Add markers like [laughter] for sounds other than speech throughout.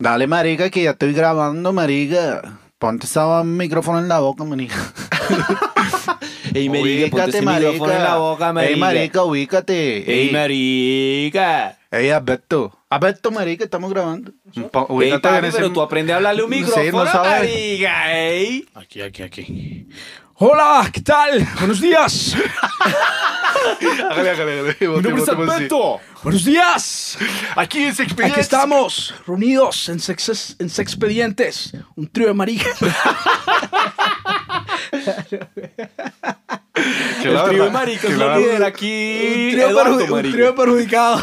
Dale, marica, que ya estoy grabando, marica. Ponte ese micrófono en la boca, marica. [laughs] Ey, marica, ponte ese micrófono en la boca, marica. Ey, marica, ubícate. Ey, marica. Ey, Alberto. Alberto, marica, estamos grabando. Po- Ey, ubícate papi, en ese- pero tú aprende a hablarle un micrófono, Sí, no sabe. marica, ey. Aquí, aquí, aquí. Hola, ¿qué tal? Buenos días. Hágale, hágale, hágale. Mi nombre es. Alberto. Buenos días. Aquí es Expedientes. Aquí estamos, reunidos en, sex, en Sexpedientes. Un trío de maricas. [laughs] Que El trío de la lo lidera aquí Un trío, Eduardo, un trío perjudicado. [laughs]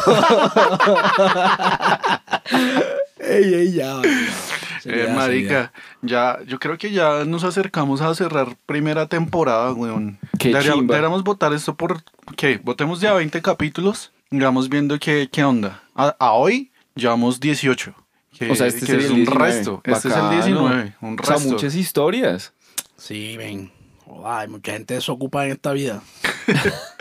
ey, ey, ya. ya. Eh, marica, ya, yo creo que ya nos acercamos a cerrar primera temporada, weón. Qué Debería- chimba. Deberíamos votar esto por, ¿qué? Votemos ya 20 capítulos y vamos viendo qué, qué onda. A, a hoy llevamos 18. Que, O sea, este que es el un 19. resto. Este es el Bacano. 19, un O sea, resto. muchas historias. Sí, ven. Joder, hay mucha gente desocupada en esta vida. [laughs]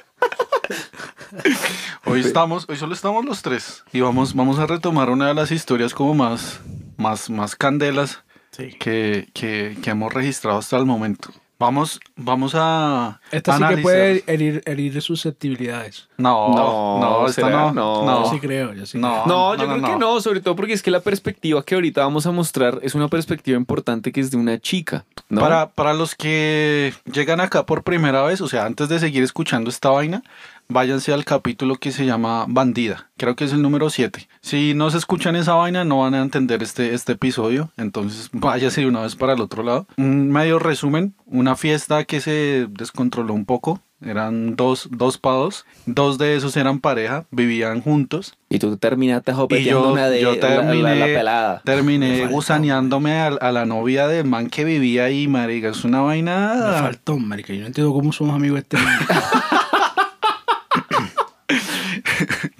Hoy estamos, hoy solo estamos los tres y vamos, vamos a retomar una de las historias como más, más, más candelas Sí. que, que, que hemos registrado hasta el momento. Vamos, vamos a Esta sí que puede herir, herir susceptibilidades. No, No, no, esta no, No. no, Yo sí creo, yo sí No. creo. No, yo creo que no, sobre todo porque es que la perspectiva que ahorita vamos a mostrar es una perspectiva importante que es de una chica, ¿no? Para, para los que llegan acá por primera vez, o sea, antes de seguir escuchando esta vaina, váyanse al capítulo que se llama Bandida. Creo que es el número 7. Si no se escuchan esa vaina, no van a entender este, este episodio. Entonces, [laughs] váyase de una vez para el otro lado. Un medio resumen: una fiesta que se descontroló un poco. Eran dos, dos pa' dos. De esos eran pareja, vivían juntos. Y tú terminaste jopeteando yo, una de yo la- terminé, la, la pelada. terminé [laughs] gusaneándome a, a la novia del man que vivía ahí, marica. Es una Me vaina. faltó, marica. Yo no entiendo cómo somos amigos de este man. [laughs]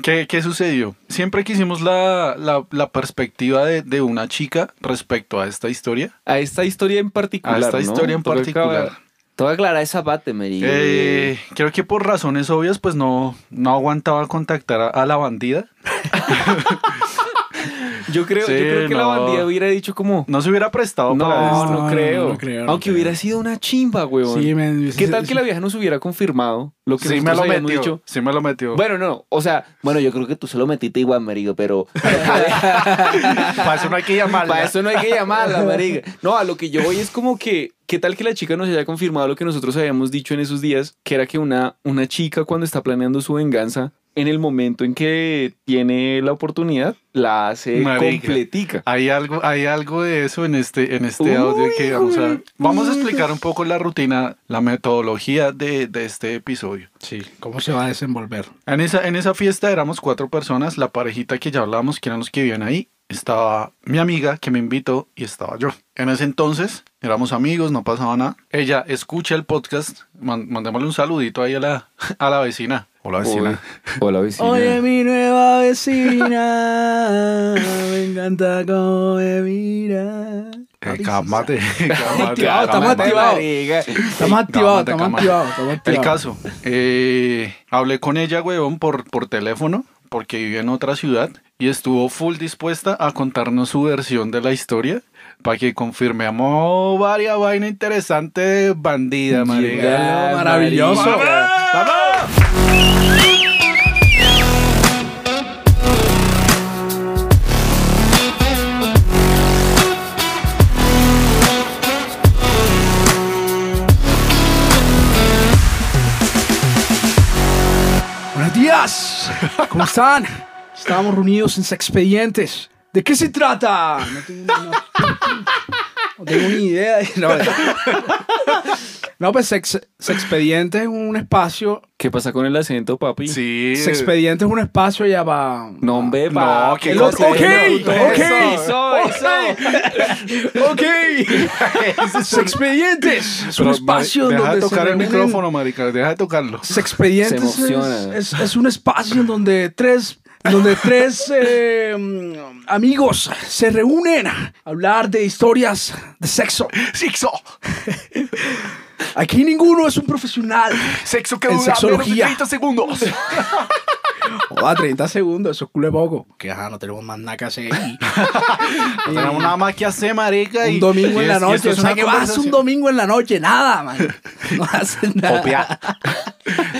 ¿Qué, qué sucedió? Siempre quisimos la, la, la perspectiva de, de una chica respecto a esta historia. A esta historia en particular. A esta ¿no? historia en particular. aclarar- Toca aclarar esa parte, Mary. Eh, creo que por razones obvias, pues no, no aguantaba contactar a, a la bandida. [laughs] yo creo, sí, yo creo que la bandida hubiera dicho como... No se hubiera prestado No, para no, esto. no, creo. no creo, no Aunque creo. hubiera sido una chimba, weón. Sí, men, ¿Qué sí, tal sí. que la vieja nos hubiera confirmado lo que Sí me nosotros lo habíamos metió. dicho? Sí me lo metió. Bueno, no, o sea, bueno, yo creo que tú se lo metiste igual, marico, pero [laughs] para eso no hay que llamarla. para eso no hay que llamarla, marica. No, a lo que yo voy es como que, ¿qué tal que la chica nos haya confirmado lo que nosotros habíamos dicho en esos días? Que era que una, una chica cuando está planeando su venganza, en el momento en que tiene la oportunidad, la hace Marica. completica. Hay algo, hay algo de eso en este, en este Uy, audio que vamos a, vamos a explicar un poco la rutina, la metodología de, de este episodio. Sí, ¿cómo se va a desenvolver? En esa, en esa fiesta éramos cuatro personas, la parejita que ya hablábamos, que eran los que vivían ahí, estaba mi amiga que me invitó y estaba yo. En ese entonces éramos amigos, no pasaba nada. Ella escucha el podcast, man- mandémosle un saludito ahí a la, [laughs] a la vecina. Hola vecina. Uy, Hola, vecina. Oye, mi nueva vecina, me encanta cómo me mira. Eh, cálmate, activado, cálmate, estamos cálmate. activados. marica. Estamos activados, estamos activados, El caso, eh, hablé con ella, huevón, por, por teléfono, porque vive en otra ciudad, y estuvo full dispuesta a contarnos su versión de la historia, para que confirmemos varias vainas interesantes de bandida, marica. Llega, maravilloso. marica. Buenos días, ¿cómo están? Estamos reunidos en Sexpedientes. ¿De qué se trata? No tengo, no- no tengo ni idea. No, No, pues Sex, Sexpedientes es un espacio. ¿Qué pasa con el acento, papi? Sí. Sexpedientes es un espacio ya va. No, hombre, No, papi. qué El otro- ok, no, ok, Eso, eso. Ok. [laughs] Sexpedientes es un espacio Mari, deja donde de se tocar el micrófono, marica, deja de tocarlo. Sexpedientes Se emociona. es, es- es un espacio en donde tres, donde tres [laughs] eh, mm, amigos se reúnen a hablar de historias de sexo. Sexo, [laughs] Aquí ninguno es un profesional. sexo que En dura menos de sexología. 30 segundos. [laughs] Joda, 30 segundos, eso es culo de poco. Que ajá, no tenemos más nada que hacer ahí. No tenemos nada más que hacer, marica. y- un domingo y en la es- noche. esto O es sea, que vas a hacer un domingo en la noche? Nada, man. No haces nada. Copiar.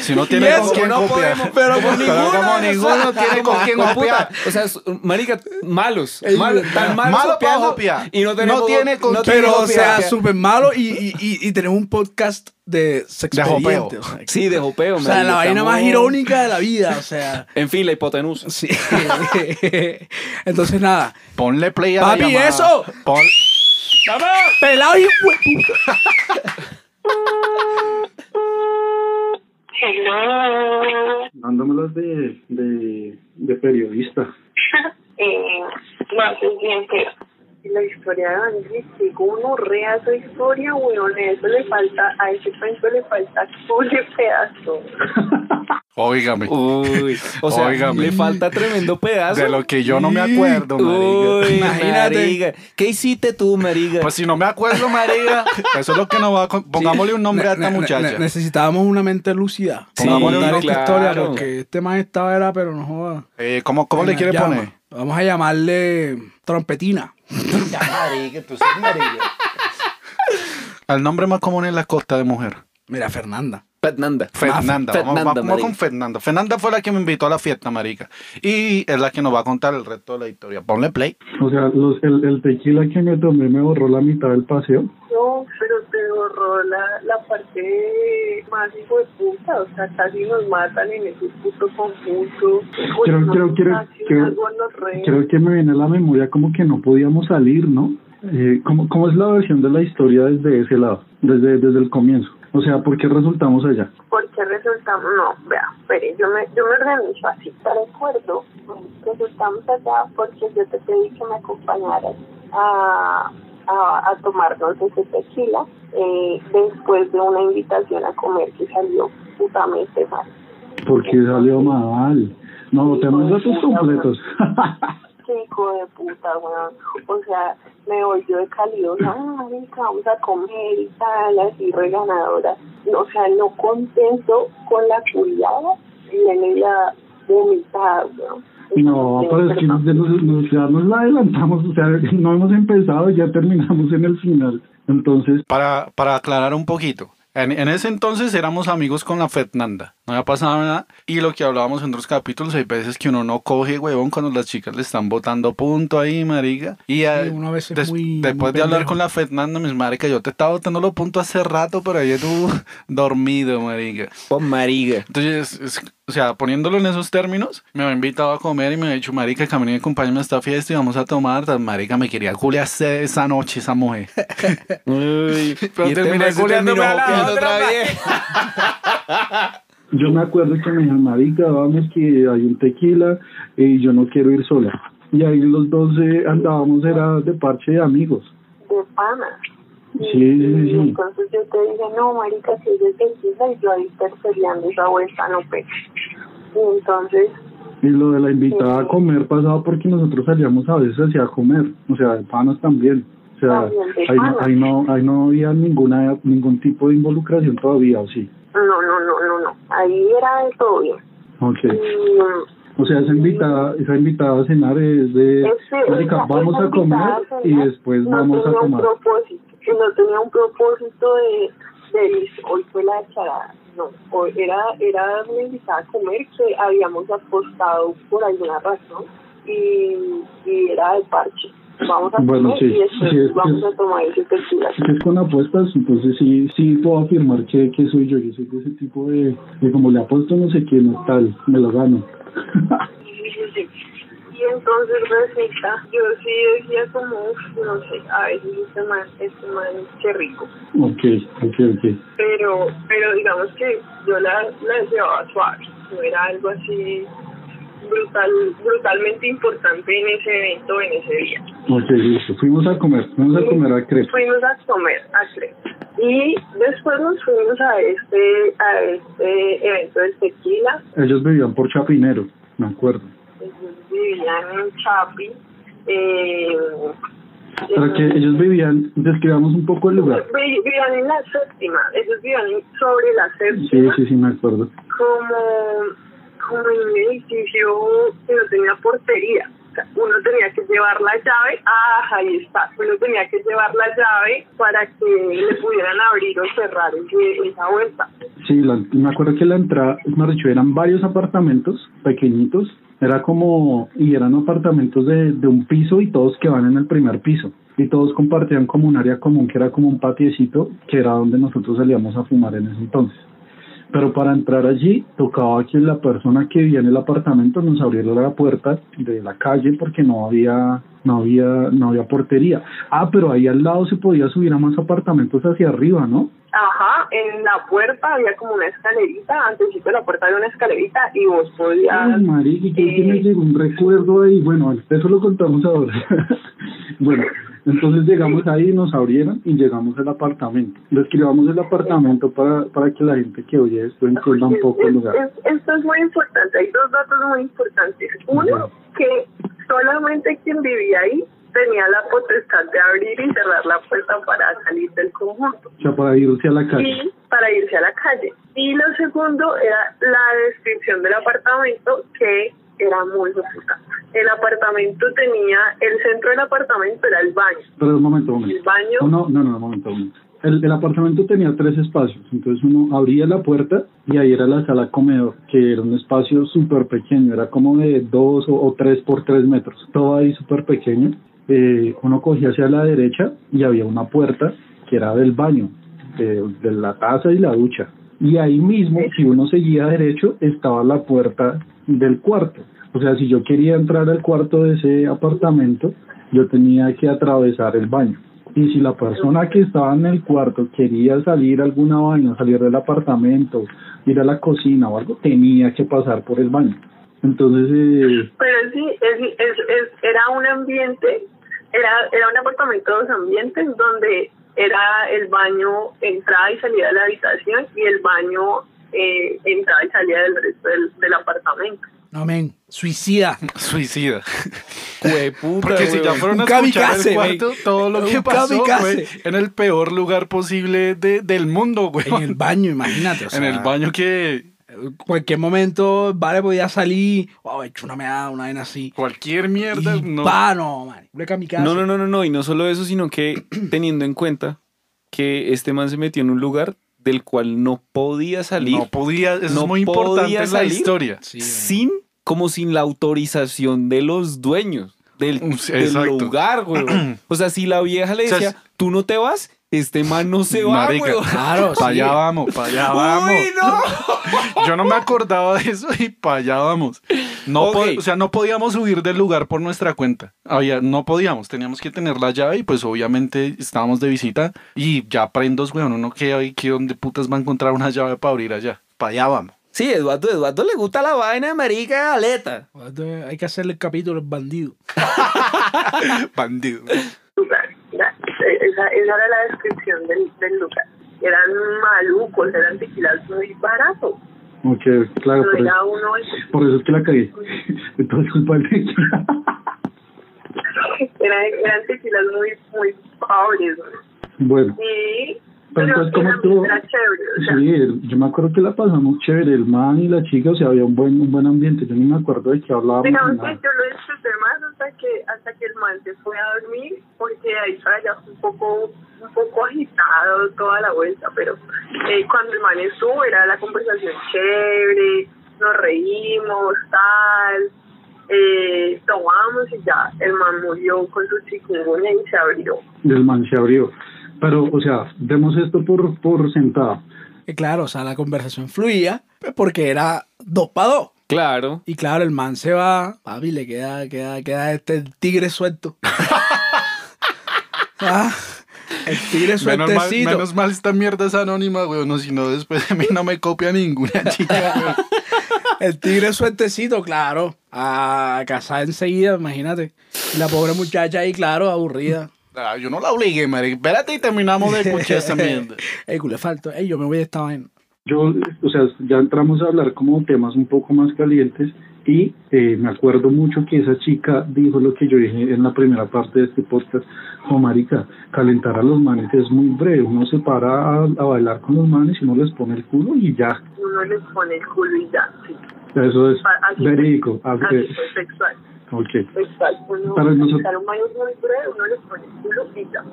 Si no tiene Y con eso, quién no copiar. podemos, pero con ninguno, como o sea, ninguno tiene con quién copiar. O sea, es- marica, malos. Mal- tan malos malo copiar. Y no, tenemos, No tiene con no quién Pero, o sea, súper malo y, y, y, y tenemos un podcast de sexpediente. jopeo. O sea, [laughs] Sí, de jopeo, o sea, la vaina más irónica de la vida, o sea. [laughs] En fin, la hipotenusa. Sí. [laughs] Entonces, nada. Ponle play a Papi, la llamada. eso. Pon- Pelado y. Hello. dándomelas de, de, de periodista. Eh, más es bien que la historia de Andrés, que uno rea esa historia, weón, eso le falta, a ese cuento le falta cule pedazo. [laughs] Óigame. Uy, o sea, Óigame. le falta tremendo pedazo. De lo que yo no me acuerdo, marica. Uy, Imagínate. marica. ¿Qué hiciste tú, marica? Pues si no me acuerdo, marica, eso es lo que nos va a... Pongámosle un nombre a esta muchacha. ne- necesitábamos una mente lúcida. Sí, contar esta claro. historia porque este man estaba era, pero no joda. Eh, ¿Cómo, cómo le quiere llama. poner? Vamos a llamarle trompetina. Ya, marica, tú sos marica. El nombre más común en la costa de mujer. Mira, Fernanda. Fernanda. Fernanda, vamos, Fernanda, vamos marica. con Fernanda. Fernanda fue la que me invitó a la fiesta, marica. Y es la que nos va a contar el resto de la historia. Ponle play. O sea, los, el, el tequila que me tomé me borró la mitad del paseo. No, pero te borró la, la parte más hijo de puta, o sea, casi nos matan en ese puto conjunto. Quiero, quiero, quiero, quiero, quiero que me viene a la memoria como que no podíamos salir, ¿no? Eh, ¿cómo, ¿Cómo es la versión de la historia desde ese lado, desde, desde el comienzo? O sea, ¿por qué resultamos allá? porque resultamos, no, vea, espere, yo me, yo me organizo así, te recuerdo, resultamos allá porque yo te pedí que me acompañaras a, a, a tomarnos ese tequila eh, después de una invitación a comer que salió putamente mal. Porque salió mal. No, tenemos datos completos. Qué hijo de puta, weón. O sea, me voy yo de no, marica, vamos a comer y tal, así reganadora. O sea, no contento con la culiada, viene la weón. No, pero es que nos, nos- nos- ya nos la adelantamos, o sea, [laughs] no hemos empezado, ya terminamos en el final. Entonces, Para, para aclarar un poquito. En, en ese entonces éramos amigos con la Fernanda. No había pasado nada. Y lo que hablábamos en otros capítulos, hay veces que uno no coge, huevón, cuando las chicas le están botando punto ahí, marica. Y uno a veces des- muy- después muy de hablar con la Fernanda, mis marica, yo te estaba botando los puntos hace rato, pero ayer tú [laughs] dormido, marica. Pon marica. Entonces, es- o sea, poniéndolo en esos términos, me había invitado a comer y me había dicho, marica, camine y acompáñame a esta fiesta y vamos a tomar. Tan, Marica, me quería culiarse esa noche esa mujer. [laughs] Uy, Pero y este terminé culiándome a la otra, otra vez. [laughs] yo me acuerdo que me dijeron, marica, vamos que hay un tequila y yo no quiero ir sola. Y ahí los dos eh, andábamos, era de parche de amigos. de pana. Sí, sí, sí. entonces yo te dije, no, marica, si es de tequila, y yo ahí terceriando esa vuelta, no pe. Y entonces, Y lo de la invitada a comer pasaba porque nosotros salíamos a veces hacia comer, o sea, de panas también. O sea, ahí no, ahí no, ahí no había ninguna, ningún tipo de involucración todavía, ¿o sí? No, no, no, no, no, ahí era de todo bien. Ok. Y, O sea, esa invitada, esa invitada a cenar es de, ese- marica, esa- vamos esa a comer a y después no vamos a tenía un tomar. propósito, que no tenía un propósito de, de hoy fue la charada. No, hoy era, era una invitada a comer que habíamos apostado por alguna razón y, y era de parche. Vamos a Bueno, comer sí, y después sí, que vamos es- a tomar ese tequila. Si es con apuestas, entonces sí, sí puedo afirmar que, que soy yo. Yo soy de ese tipo de, de como le apuesto no sé qué, no tal, me lo gano. Sí, sí, sí. Y entonces resulta, yo sí decía como, no sé, a veces este man, este man, qué rico. ok, ok, ok. Pero, pero digamos que yo la, la llevaba suave, no era algo así brutal, brutalmente importante en ese evento, en ese día. Ok, listo. Fuimos a comer, fuimos a comer a crepe. Fuimos a comer a Crepe. Y después nos fuimos a este, a este evento del tequila. Ellos vivían por Chapinero, me acuerdo. Ellos vivían en Chapi. Eh, Para que ellos vivían, describamos un poco el lugar. Vi- Vivían en la séptima, ellos vivían sobre la Sí, séptima, sí, sí, me acuerdo. como, como en un edificio que no tenía portería. uno tenía que llevar la llave, ah, ahí está, uno tenía que llevar la llave para que le pudieran abrir o cerrar esa vuelta. Sí, me acuerdo que la entrada, me dicho, eran varios apartamentos pequeñitos, era como, y eran apartamentos de, de un piso y todos que van en el primer piso y todos compartían como un área común que era como un patiecito que era donde nosotros salíamos a fumar en ese entonces. Pero para entrar allí tocaba que la persona que vivía en el apartamento nos abriera la puerta de la calle porque no había no había no había portería. Ah, pero ahí al lado se podía subir a más apartamentos hacia arriba, ¿no? Ajá, en la puerta había como una escalerita, antes de la puerta había una escalerita y vos podías... Ay, Mari, que me llegó un recuerdo ahí, bueno, eso lo contamos ahora. [laughs] bueno, entonces llegamos ahí, nos abrieron y llegamos al apartamento. Describamos el apartamento para, para que la gente que oye esto entienda un poco el lugar. esto es muy importante, hay dos datos muy importantes. Uno, que solamente quien vivía ahí tenía la potestad de abrir y cerrar la puerta para salir del conjunto. O sea, para irse a la calle. Y para irse a la calle. Y lo segundo era la descripción del apartamento que era muy bonita. El apartamento tenía, el centro del apartamento era el baño. Pero un momento, un momento. El baño. no, no, no, un momento, un momento. El, el, apartamento tenía tres espacios, entonces uno abría la puerta y ahí era la sala comedor, que era un espacio súper pequeño, era como de dos o, tres por tres metros, todo ahí súper pequeño. Eh, uno cogía hacia la derecha y había una puerta que era del baño, de, de la taza y la ducha. Y ahí mismo, si uno seguía derecho, estaba la puerta del cuarto. O sea, si yo quería entrar al cuarto de ese apartamento, yo tenía que atravesar el baño. Y si la persona que estaba en el cuarto quería salir a alguna baño, salir del apartamento, ir a la cocina o algo, tenía que pasar por el baño. Entonces... Eh... Pero sí, es, es, es, era un ambiente, era, era un apartamento de dos ambientes donde era el baño entrada y salida de la habitación y el baño eh, entrada y salida del resto del, del apartamento. Amén. Suicida. [laughs] Suicida. puta, Porque si ya fueron a escuchar el cuarto, todo lo que pasó fue en el peor lugar posible de, del mundo, güey. En el baño, imagínate. en el baño que... Cualquier momento, vale, podía salir, wow, he hecho una meada, una vaina así. Cualquier mierda, no. Va, no, man. No, no, no, no, no, y no solo eso, sino que teniendo en cuenta que este man se metió en un lugar del cual no podía salir. No podía, eso es muy importante en la historia. sin, como sin la autorización de los dueños del, lugar, güey. [clears throat] O sea, si la vieja le decía, tú no te vas, este man no se va, güey. Claro, [laughs] para allá vamos, para allá vamos. [laughs] Yo no me acordaba de eso y para allá vamos. No o sea, no podíamos subir del lugar por nuestra cuenta. Había, no podíamos, teníamos que tener la llave y pues obviamente estábamos de visita y ya prendos, güey, uno no queda ahí que donde putas va a encontrar una llave para abrir allá. Para allá vamos. Sí, Eduardo, Eduardo le gusta la vaina de marica aleta. hay que hacerle el capítulo bandido. [laughs] bandido. Esa, era la descripción del, del lugar. Eran malucos, eran tequilas muy baratos. Ok, claro. por, eso, uno... por eso es que la cagué. Entonces, culpa de eran, eran tequilas muy, muy pobres. Bueno. Y pero, entonces, ¿cómo estuvo? Sí, yo me acuerdo que la pasamos chévere, el man y la chica, o sea, había un buen un buen ambiente. Yo ni me acuerdo de qué hablábamos. Digamos que yo lo disfruté más hasta que, hasta que el man se fue a dormir, porque ahí para allá fue un poco, un poco agitado toda la vuelta, pero eh, cuando el man estuvo era la conversación chévere, nos reímos, tal. Eh, tomamos y ya el man murió con su chikungunya y se abrió. El man se abrió. Pero, o sea, demos esto por, por sentado. claro, o sea, la conversación fluía porque era dos para dos. Claro. Y claro, el man se va, papi, le queda, queda, queda este tigre suelto. [laughs] ah, el tigre sueltecito. Menos mal, esta mierda es anónima, güey, no, si no después de mí no me copia ninguna [laughs] chica, El tigre sueltecito, claro. A casar enseguida, imagínate. La pobre muchacha ahí, claro, aburrida. Ah, yo no la obligué, Mary. Espérate y terminamos de escuchar esa [laughs] mierda. Ey, le falta. Ey, yo me voy de esta vaina. Yo, o sea, ya entramos a hablar como temas un poco más calientes y eh, me acuerdo mucho que esa chica dijo lo que yo dije en la primera parte de este podcast. Oh, marica, calentar a los manes es muy breve. Uno se para a, bailar con los manes y uno les pone el culo y ya. Uno les pone el culo y ya, sí. Eso es verídico. Sexual. Ok. Uno, Para nosotros... un baño muy breve, uno le pone ya.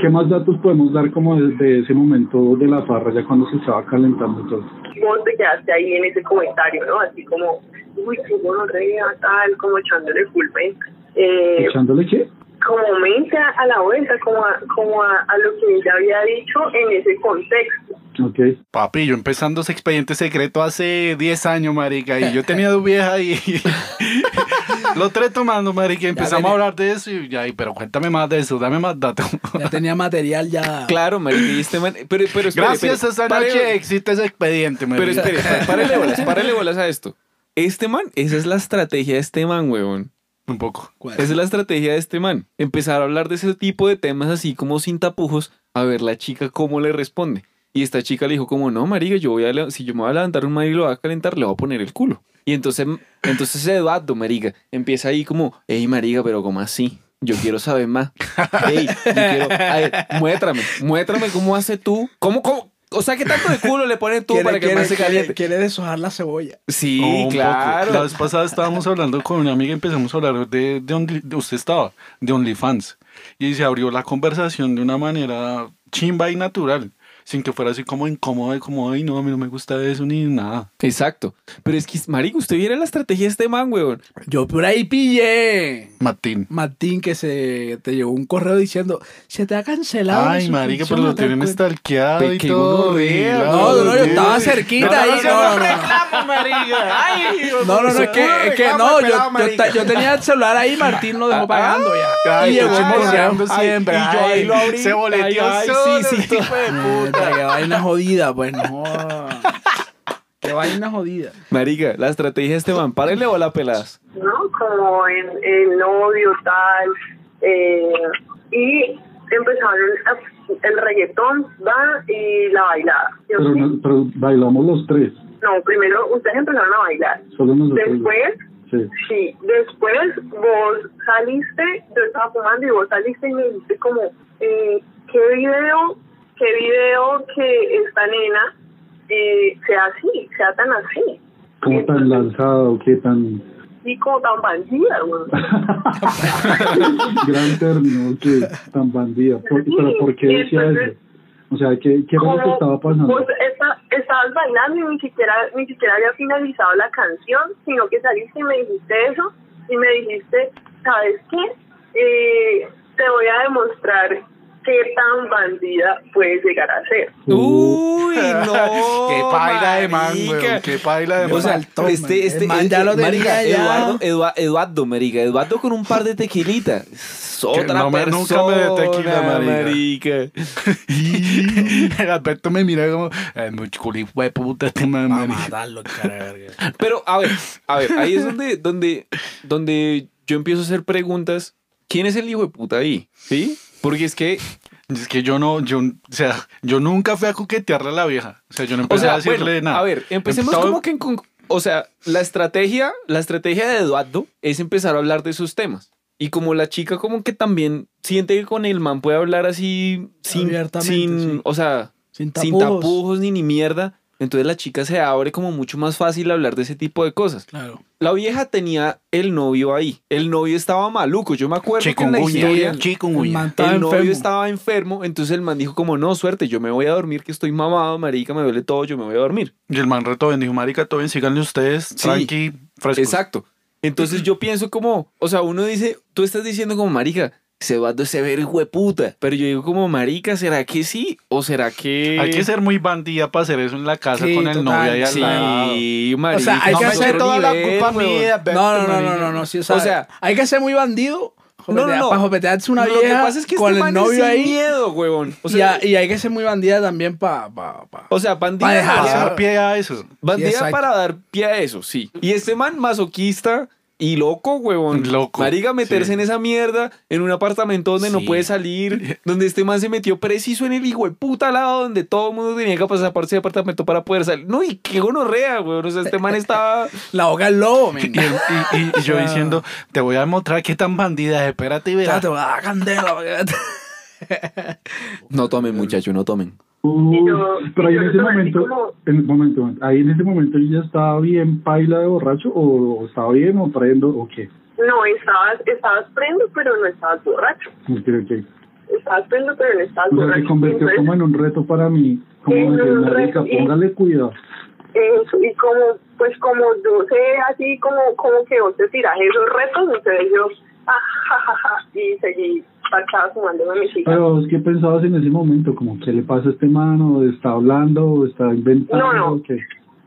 ¿Qué más datos podemos dar como desde ese momento de la farra, ya cuando se estaba calentando todo? Vos te quedaste ahí en ese comentario, ¿no? Así como, uy, qué bueno, tal, como echándole culpa. Eh, ¿Echándole qué? Como mente a la vuelta, como a, como a, lo que ella había dicho en ese contexto. Okay. Papi, yo empezando ese expediente secreto hace 10 años, marica, y yo tenía dos viejas y [laughs] lo tres tomando, marica, y empezamos a hablar de eso y ya, pero cuéntame más de eso, dame más datos. ya tenía material ya. Claro, marica, y este man, pero, pero Gracias a esa noche existe ese expediente, marica. Pero espere, párele bolas, párele bolas a esto. Este man, esa es la estrategia de este man, huevón. Un poco. Esa es la estrategia de este man. Empezar a hablar de ese tipo de temas así como sin tapujos, a ver la chica cómo le responde. Y esta chica le dijo como, no, marica, yo voy a, si yo me voy a levantar un marido y lo voy a calentar, le voy a poner el culo. Y entonces, entonces Eduardo, marica, empieza ahí como, hey, marica, pero como así? Yo quiero saber más. Hey, yo quiero, muéstrame, muéstrame cómo hace tú. ¿Cómo, cómo, o sea, ¿qué tanto de culo le pones tú para que se caliente? Quiere, deshojar la cebolla. Sí, claro. La vez pasada estábamos hablando con una amiga y empezamos a hablar de, de, usted estaba, de OnlyFans. Y se abrió la conversación de una manera chimba y natural sin que fuera así como incómodo, como, ay, no, a mí no me gusta eso ni nada. Exacto. Pero es que, marico, usted viera la estrategia de este man, weón. Yo por ahí pillé. Martín. Martín, que se te llegó un correo diciendo, se te ha cancelado. Ay, marica, pero lo tienen stalkeado y todo. No, no, no, yo estaba cerquita ahí. No, no, no. No, no, no, es que, es que no, yo, yo, tenía el celular ahí, Martín lo dejó pagando ya. y llegó siempre. Y yo ahí lo abrí. Se boleteó sí, sí, sí qué vaina jodida, pues no. Qué vaina jodida. Marica, la estrategia de este man, párenle o la pelas. No, como el, el novio tal. Eh, y empezaron el reggaetón, va y la bailada. Pero, pero, bailamos los tres. No, primero ustedes empezaron a bailar. Solo Después, sí. sí. después vos saliste, yo estaba fumando y vos saliste y me dijiste como, eh, ¿qué video qué video que esta nena eh, sea así, sea tan así. ¿Cómo tan lanzado? ¿Qué tan...? Sí, como tan bandida, güey. [laughs] Gran término, que tan bandida. [laughs] ¿Pero por qué decía eso? O sea, ¿qué, qué era lo que estaba pasando? Pues estabas bailando y ni siquiera, ni siquiera había finalizado la canción, sino que saliste y me dijiste eso y me dijiste, ¿sabes qué? Eh, te voy a demostrar qué tan bandida puede llegar a ser. Uy, [laughs] no. qué paila de man, Qué paila de man. O sea, este, este, man ya lo marica, Eduardo, Eduardo, Eduardo, marica, Eduardo con un par de tequilitas. Otra no, persona, nunca me de tequila, marica. [laughs] El Alberto me mira como, eh, mucho fue puta este man, matarlo, [laughs] Pero, a ver, a ver, ahí es donde, donde, donde yo empiezo a hacer preguntas. ¿Quién es el hijo de puta ahí? ¿Sí? Porque es que es que yo no, yo, o sea, yo nunca fui a coquetearle a la vieja. O sea, yo no empecé a decirle nada. A ver, empecemos como que o sea, la estrategia, la estrategia de Eduardo es empezar a hablar de esos temas. Y como la chica como que también siente que con el man puede hablar así sin, sin o sea, sin tapujos. ni ni mierda, entonces la chica se abre como mucho más fácil hablar de ese tipo de cosas. Claro. La vieja tenía el novio ahí. El novio estaba maluco. Yo me acuerdo que en la historia el novio estaba enfermo. Entonces el man dijo como, no, suerte, yo me voy a dormir, que estoy mamado, marica, me duele todo, yo me voy a dormir. Y el man reto dijo, marica, todo bien, síganle ustedes, tranqui, fresco. Exacto. Entonces yo pienso como, o sea, uno dice, tú estás diciendo como, marica, se va a ser hijo de puta. Pero yo digo como, marica, ¿será que sí? ¿O será que...? Hay que ser muy bandida para hacer eso en la casa con el novio ahí al lado. Sí, marica. O sea, hay que hacer toda la culpa mía. No, no, no, no, no, no, sí, o, sea, hay que ser muy bandido no, no, no. Para jopetearse una vieja Lo que pasa es que con este el novio ahí. miedo, huevón. O sea, y, hay que ser muy bandida también para... Pa, pa, o sea, bandida para dar pie a eso. Bandida para dar pie a eso, sí. Y este man masoquista y loco, huevón. Loco. Marica, meterse en esa mierda, en un apartamento donde no puede salir, [laughs] donde este man se metió preciso en el hijo de puta lado, donde todo el mundo tenía que pasar por ese apartamento para poder salir. No, y qué gonorrea, huevón. O sea, este man estaba. [laughs] La boca al lobo, [laughs] y, y, yo diciendo, te voy a demostrar qué tan bandida, espérate y verás. te voy a dar candela. no tomen, muchachos, no tomen. Pero ahí en ese momento, en momento, ahí en ese momento ya estaba bien paila de borracho o, estaba bien o prendo o qué? No, estabas, estabas prendo, pero no estabas borracho. Okay, okay. Estabas prendo, pero no estabas o sea, borracho. se convirtió como en un reto para mí, como decir, marica, póngale cuidado. Eso, y como, pues como yo sé así como, como que vos te tiras esos retos, entonces yo, [laughs] y seguí parchada fumándome mi cigarro. Pero, ¿qué pensabas en ese momento? Como, ¿qué le pasa a este mano? ¿Está hablando o está inventando? No, no. ¿qué?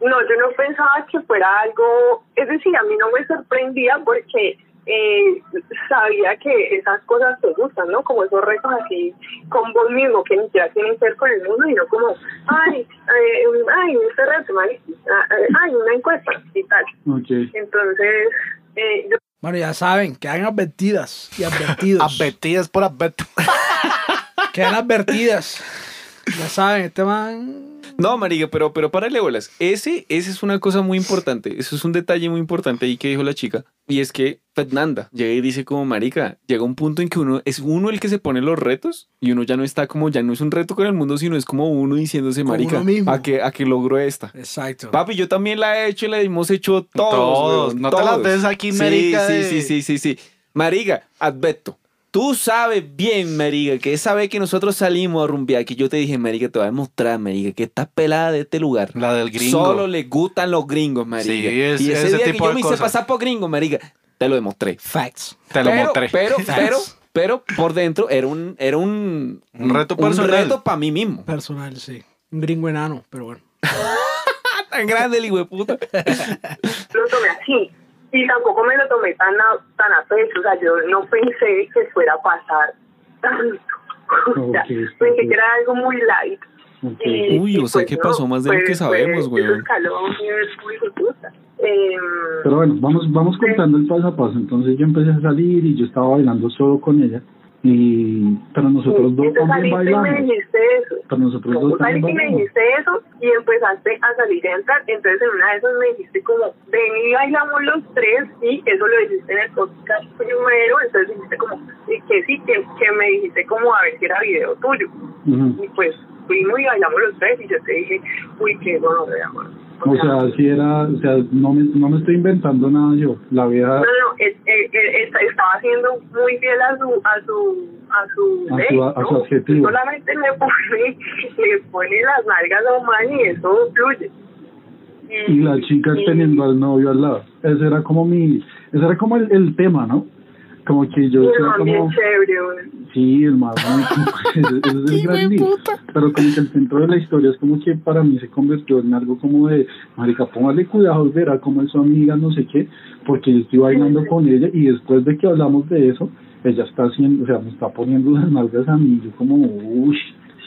No, yo no pensaba que fuera algo, es decir, a mí no me sorprendía porque eh, sabía que esas cosas te gustan, ¿no? Como esos retos así con vos mismo, que ni siquiera tienen que ver con el mundo, sino como, ay, eh, ay, este reto, eh, ay, una encuesta y tal. Okay. Entonces, eh, yo... Bueno, ya saben, quedan advertidas y advertidos. [laughs] advertidas por adverto. quedan advertidas. Ya saben, este man no, marica, pero, pero párale bolas. Ese, ese es una cosa muy importante. Eso es un detalle muy importante ahí que dijo la chica. Y es que Fernanda llega y dice como, marica, llega un punto en que uno es uno el que se pone los retos y uno ya no está como, ya no es un reto con el mundo, sino es como uno diciéndose, marica, a que, a que logro esta. Exacto. Papi, yo también la he hecho y la hemos hecho todos. Todos. no te las ves aquí, marica. Sí, sí, sí, sí, sí. Marica, adverto Tú sabes bien, Marica, que esa vez que nosotros salimos a rumbear, que yo te dije, Marica, te voy a demostrar, Marica, que estás pelada de este lugar. La del gringo. Solo le gustan los gringos, Marica. Sí, es, y ese, día que yo me hice pasar por gringo, Marica, te lo demostré. Facts. Te lo mostré. Pero, pero, pero, por dentro era un, era un, un reto personal. Un reto para mí mismo. Personal, sí. Un gringo enano, pero bueno. [laughs] Tan grande el hijo de puta. lo tomé así y tampoco me lo tomé tan a, tan a pecho, o sea, yo no pensé que fuera a pasar tanto. [laughs] o sea, pensé que era algo muy light. Y, Uy, o sea, pues, que pasó más de lo que sabemos, güey. Eh, Pero bueno, vamos, vamos contando el paso a paso. Entonces yo empecé a salir y yo estaba bailando solo con ella. Y, pero nosotros dos también bailamos. Me dijiste eso. Pero nosotros dos también bailamos. me dijiste eso y empezaste a salir y a entrar. Entonces en una de esas me dijiste como, ven y bailamos los tres y eso lo dijiste en el podcast primero. Entonces dijiste como, que sí, que, que me dijiste como a ver si era video tuyo. Y pues fuimos y bailamos los tres y yo te dije, uy, qué bueno, amor. O, sea, si era, o sea, no me, no me estoy inventando nada yo. La vieja. No, no, es, estaba haciendo muy fiel a su, a su, a su, a su, a su objetivo. Solamente le pone, [laughs] le pone las nalgas a un y eso fluye. Y, y la chica teniendo al novio al lado. Ese era como mi, ese era como el, el tema, ¿no? Como que yo decía como chévere, sí el más [laughs] eso, es el gran pero como que el centro de la historia es como que para mí se convirtió en algo como de marica póngale cuidado verá cómo es su amiga no sé qué porque yo estoy bailando con ella y después de que hablamos de eso ella está haciendo o sea me está poniendo las nalgas a mí yo como uy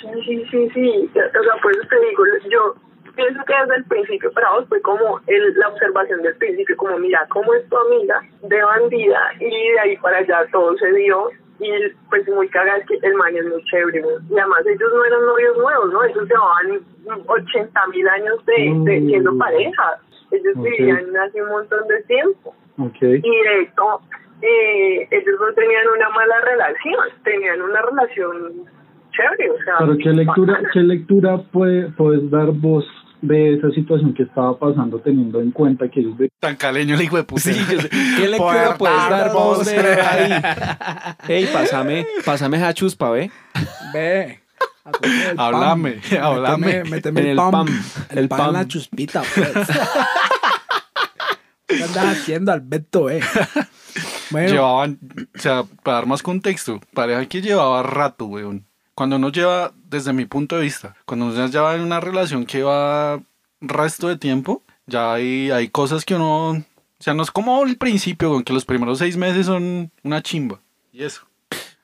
sí sí sí sí. O sea por eso te digo yo pienso que desde el principio para vos fue como el, la observación del principio, como mira cómo es tu amiga de bandida y de ahí para allá todo se dio y pues muy cagada es que el man es muy chévere y además ellos no eran novios nuevos, ¿no? Ellos llevaban 80 mil años de, de, mm. siendo pareja, ellos vivían hace un montón de tiempo okay. y de hecho eh, ellos no tenían una mala relación, tenían una relación chévere, o sea. Pero qué lectura, qué lectura puede, puedes dar vos de esa situación que estaba pasando teniendo en cuenta que ellos de... tan caleño el hijo de puta. ¿qué lectura puedes dar vos de ahí? [laughs] Ey, pásame pásame esa chuspa, ve. Ve háblame háblame. méteme, el, pan, el, pan, la chuspita pues. ¿qué andas haciendo Alberto eh? bueno. llevaban o sea para dar más contexto pareja que llevaba rato weón. Cuando uno lleva, desde mi punto de vista, cuando uno lleva en una relación que va resto de tiempo, ya hay, hay cosas que uno, o sea, no es como el principio, que los primeros seis meses son una chimba. Y eso.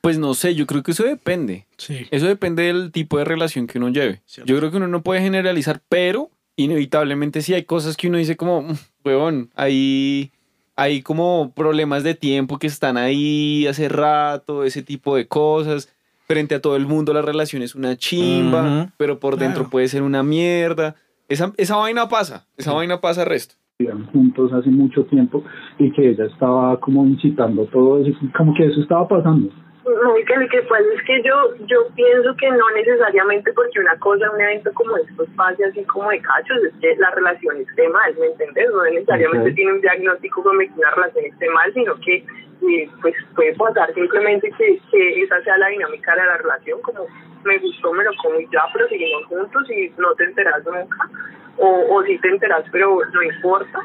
Pues no sé, yo creo que eso depende. Sí. Eso depende del tipo de relación que uno lleve. Yo creo que uno no puede generalizar, pero inevitablemente sí hay cosas que uno dice como, mm, huevón, hay, hay como problemas de tiempo que están ahí hace rato, ese tipo de cosas frente a todo el mundo la relación es una chimba, pero por dentro puede ser una mierda. Esa, esa vaina pasa, esa vaina pasa resto. juntos hace mucho tiempo y que ella estaba como incitando todo eso, como que eso estaba pasando. Que lo que pasa es que yo, yo pienso que no necesariamente porque una cosa, un evento como estos pase así como de cachos, es que la relación esté mal, ¿me entiendes? No necesariamente tiene un diagnóstico como que una relación esté mal, sino que eh, pues puede pasar simplemente que, que esa sea la dinámica de la relación, como me gustó, me lo como y ya, pero seguimos juntos y no te enteras nunca, o, o si te enteras, pero no importa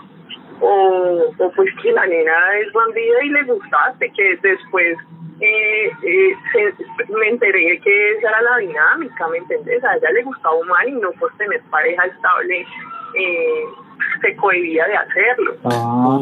o, o pues que la nena es bandida y le gustaste, que después eh, eh, me enteré que esa era la dinámica, ¿me entendés? A ella le gustaba un man y no por tener pareja estable eh, se cohibía de hacerlo. Ah,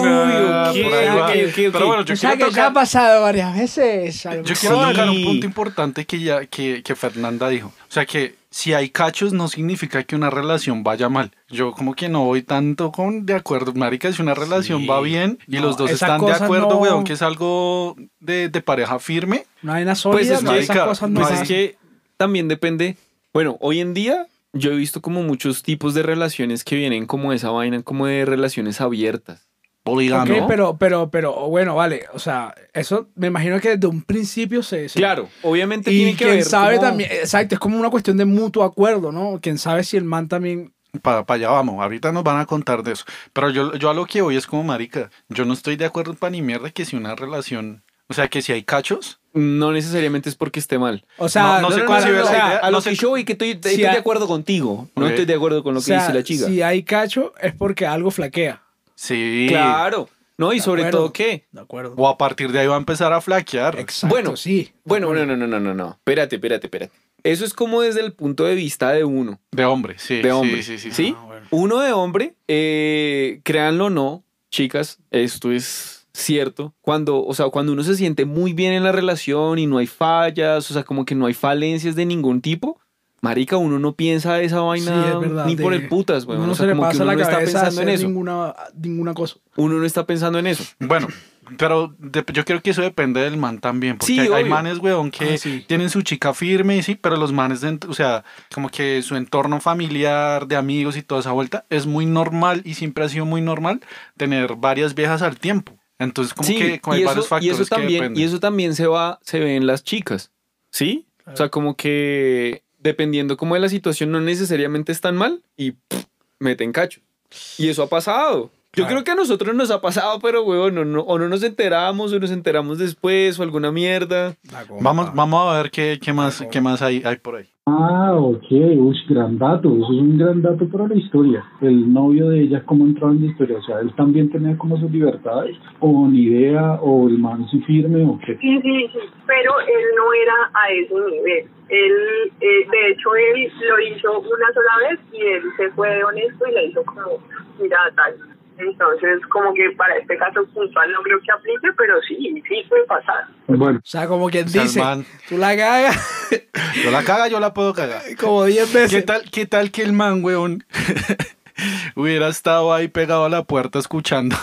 Ah, ahí va. Pero bueno, yo O sea, quiero que ya ha pasado varias veces. yo quiero así. tocar un punto importante que, ya, que, que Fernanda dijo. O sea, que si hay cachos no significa que una relación vaya mal. Yo como que no voy tanto con de acuerdo. Marica, si una relación va bien y No, los dos están de acuerdo, no- weón, que es algo de, de pareja firme, No hay una Pues es no, no Pues es que también depende. Bueno, hoy en día yo he visto como muchos tipos de relaciones que vienen como esa vaina, como de relaciones abiertas. Poligamo. Ok, pero, pero, pero, bueno, vale. O sea, eso me imagino que desde un principio se. se- Claro, obviamente Y tiene que ver sabe también, exacto, es como una cuestión de mutuo acuerdo, ¿no? Quien sabe si el man también. Para allá vamos, ahorita nos van a contar de eso. Pero yo, yo a lo que voy es como marica. Yo no estoy de acuerdo para ni mierda que si una relación. O sea, que si hay cachos. No necesariamente es porque esté mal. O sea, No, para- o sea, idea. a lo no sé- que yo voy que estoy, estoy Si de hay- acuerdo contigo. No estoy de acuerdo con lo o que sea, dice la chica. Si hay cacho, es porque algo flaquea. Sí. Claro. No, y De sobre acuerdo. todo que. De acuerdo. O a partir de ahí va a empezar a flaquear. Exacto, Bueno, sí. Bueno, no, no, no, no, no, no. Espérate, espérate, espérate. Eso es como desde el punto de vista de uno. De hombre, sí. De hombre. Sí, sí, sí. ¿Sí? Ah, bueno. Uno de hombre, eh, créanlo o no, chicas, esto es cierto. Cuando, o sea, cuando uno se siente muy bien en la relación y no hay fallas, o sea, como que no hay falencias de ningún tipo, marica, uno no piensa esa vaina Sí, es verdad, ni por de- el putas, güey. Uno no o sea, se le como que pasa uno la no está cabeza pensando en eso. Ninguna, ninguna cosa. Uno no está pensando en eso. Bueno, pero de- yo creo que eso depende del man también. Porque Sí, hay, manes, weón, que Ah, sí. tienen su chica firme y sí, pero los manes, dentro- o sea, como que su entorno familiar, de amigos y toda esa vuelta, es muy normal y siempre ha sido muy normal tener varias viejas al tiempo. Entonces, como sí, que como hay varios eso, y factores eso que también, dependen. y eso también se va, se ve en las chicas, ¿sí? O sea, como que dependiendo como de la situación no necesariamente están mal y pff, meten cacho. Y eso ha pasado. Yo Claro. creo que a nosotros nos ha pasado, pero weón, no, no- o no nos enteramos o nos enteramos después o alguna mierda. Vamos, vamos a ver qué, qué más, qué más hay, hay por ahí. Ah, ok, uy, gran dato, eso es un gran dato para la historia. El novio de ella, ¿cómo entró en la historia? O sea, él también tenía como sus libertades, o ni idea, o el man sí firme, o qué. Sí, sí, sí, pero él no era a ese nivel. Él, eh, de hecho, él lo hizo una sola vez y él se fue honesto y le hizo como, mira, tal. Entonces, como que para este caso puntual no creo que aplique, pero sí, sí puede pasar. Bueno, O sea, como quien O sea, el dice, man- tú la cagas [laughs] Yo la caga, yo la puedo cagar. como 10 veces. ¿Qué tal, qué tal que el man, weón, [laughs] hubiera estado ahí pegado a la puerta escuchando?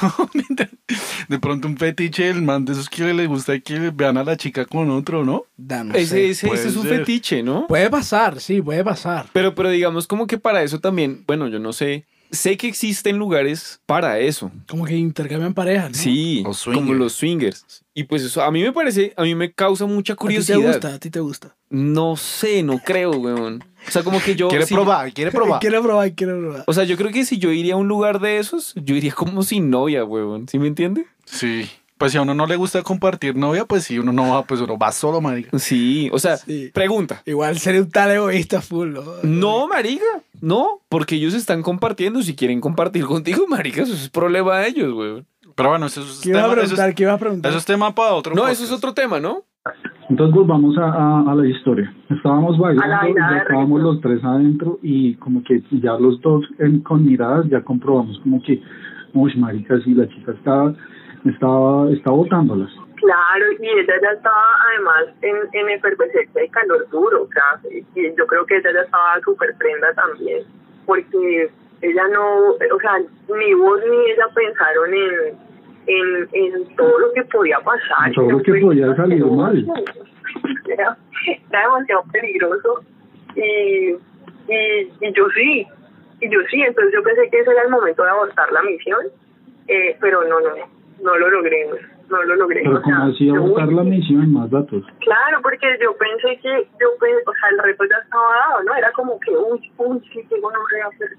[laughs] de pronto un fetiche del man de esos que le gusta que vean a la chica con otro, ¿no? Da, no ese sé. ese- ese es un fetiche, ¿no? Puede pasar, sí, puede pasar. Pero, pero digamos como que para eso también, bueno, yo no sé. Sé que existen lugares para eso. Como que intercambian parejas, ¿no? Sí, Los como los swingers. Y pues eso a mí me parece, a mí me causa mucha ¿A ti curiosidad. te gusta? ¿A ti te gusta? No sé, no creo, weón. O sea, como que yo... Quiere sí- probar, quiere probar. [laughs] Quiero probar, quiero probar. O sea, yo creo que si yo iría a un lugar de esos, yo iría como sin novia, weón. ¿Sí me entiende? Sí. Pues si a uno no le gusta compartir novia, pues si uno no va, pues uno va solo, marica. Sí, o sea, Sí. pregunta. Igual sería un tal egoísta full, ¿no? No, marica, no, porque ellos están compartiendo. Si quieren compartir contigo, marica, eso es problema de ellos, weón. Pero bueno, eso es, ¿Qué iba a tema, eso, preguntar? es, ¿Qué iba a preguntar? eso es tema para otro No, podcast. eso es otro tema, ¿no? entonces volvamos a, a, a la historia. Estábamos bailando, ya estábamos los tres adentro y como que ya los dos en- con miradas ya comprobamos como que, uy, marica, sí, la chica estaba, estaba, estaba botándolas. Claro, y ella ya estaba además en, en efervescencia y calor duro, o sea, y yo creo que ella ya estaba súper prenda también, porque ella no, o sea, ni vos ni ella pensaron en, en, en todo lo que podía pasar. Todo lo que Era podía salir peligro. mal. [laughs] Era, era demasiado peligroso y, y, y yo sí, y yo sí, entonces yo pensé que ese era el momento de abortar la misión, eh, pero no, no, no lo logré. no lo logré. Pero como así buscar la misión, más datos. Claro, porque yo pensé que, yo pensé, o sea, el reto ya estaba dado, ¿no? Era como que, uy, uy, sí tengo no hacer.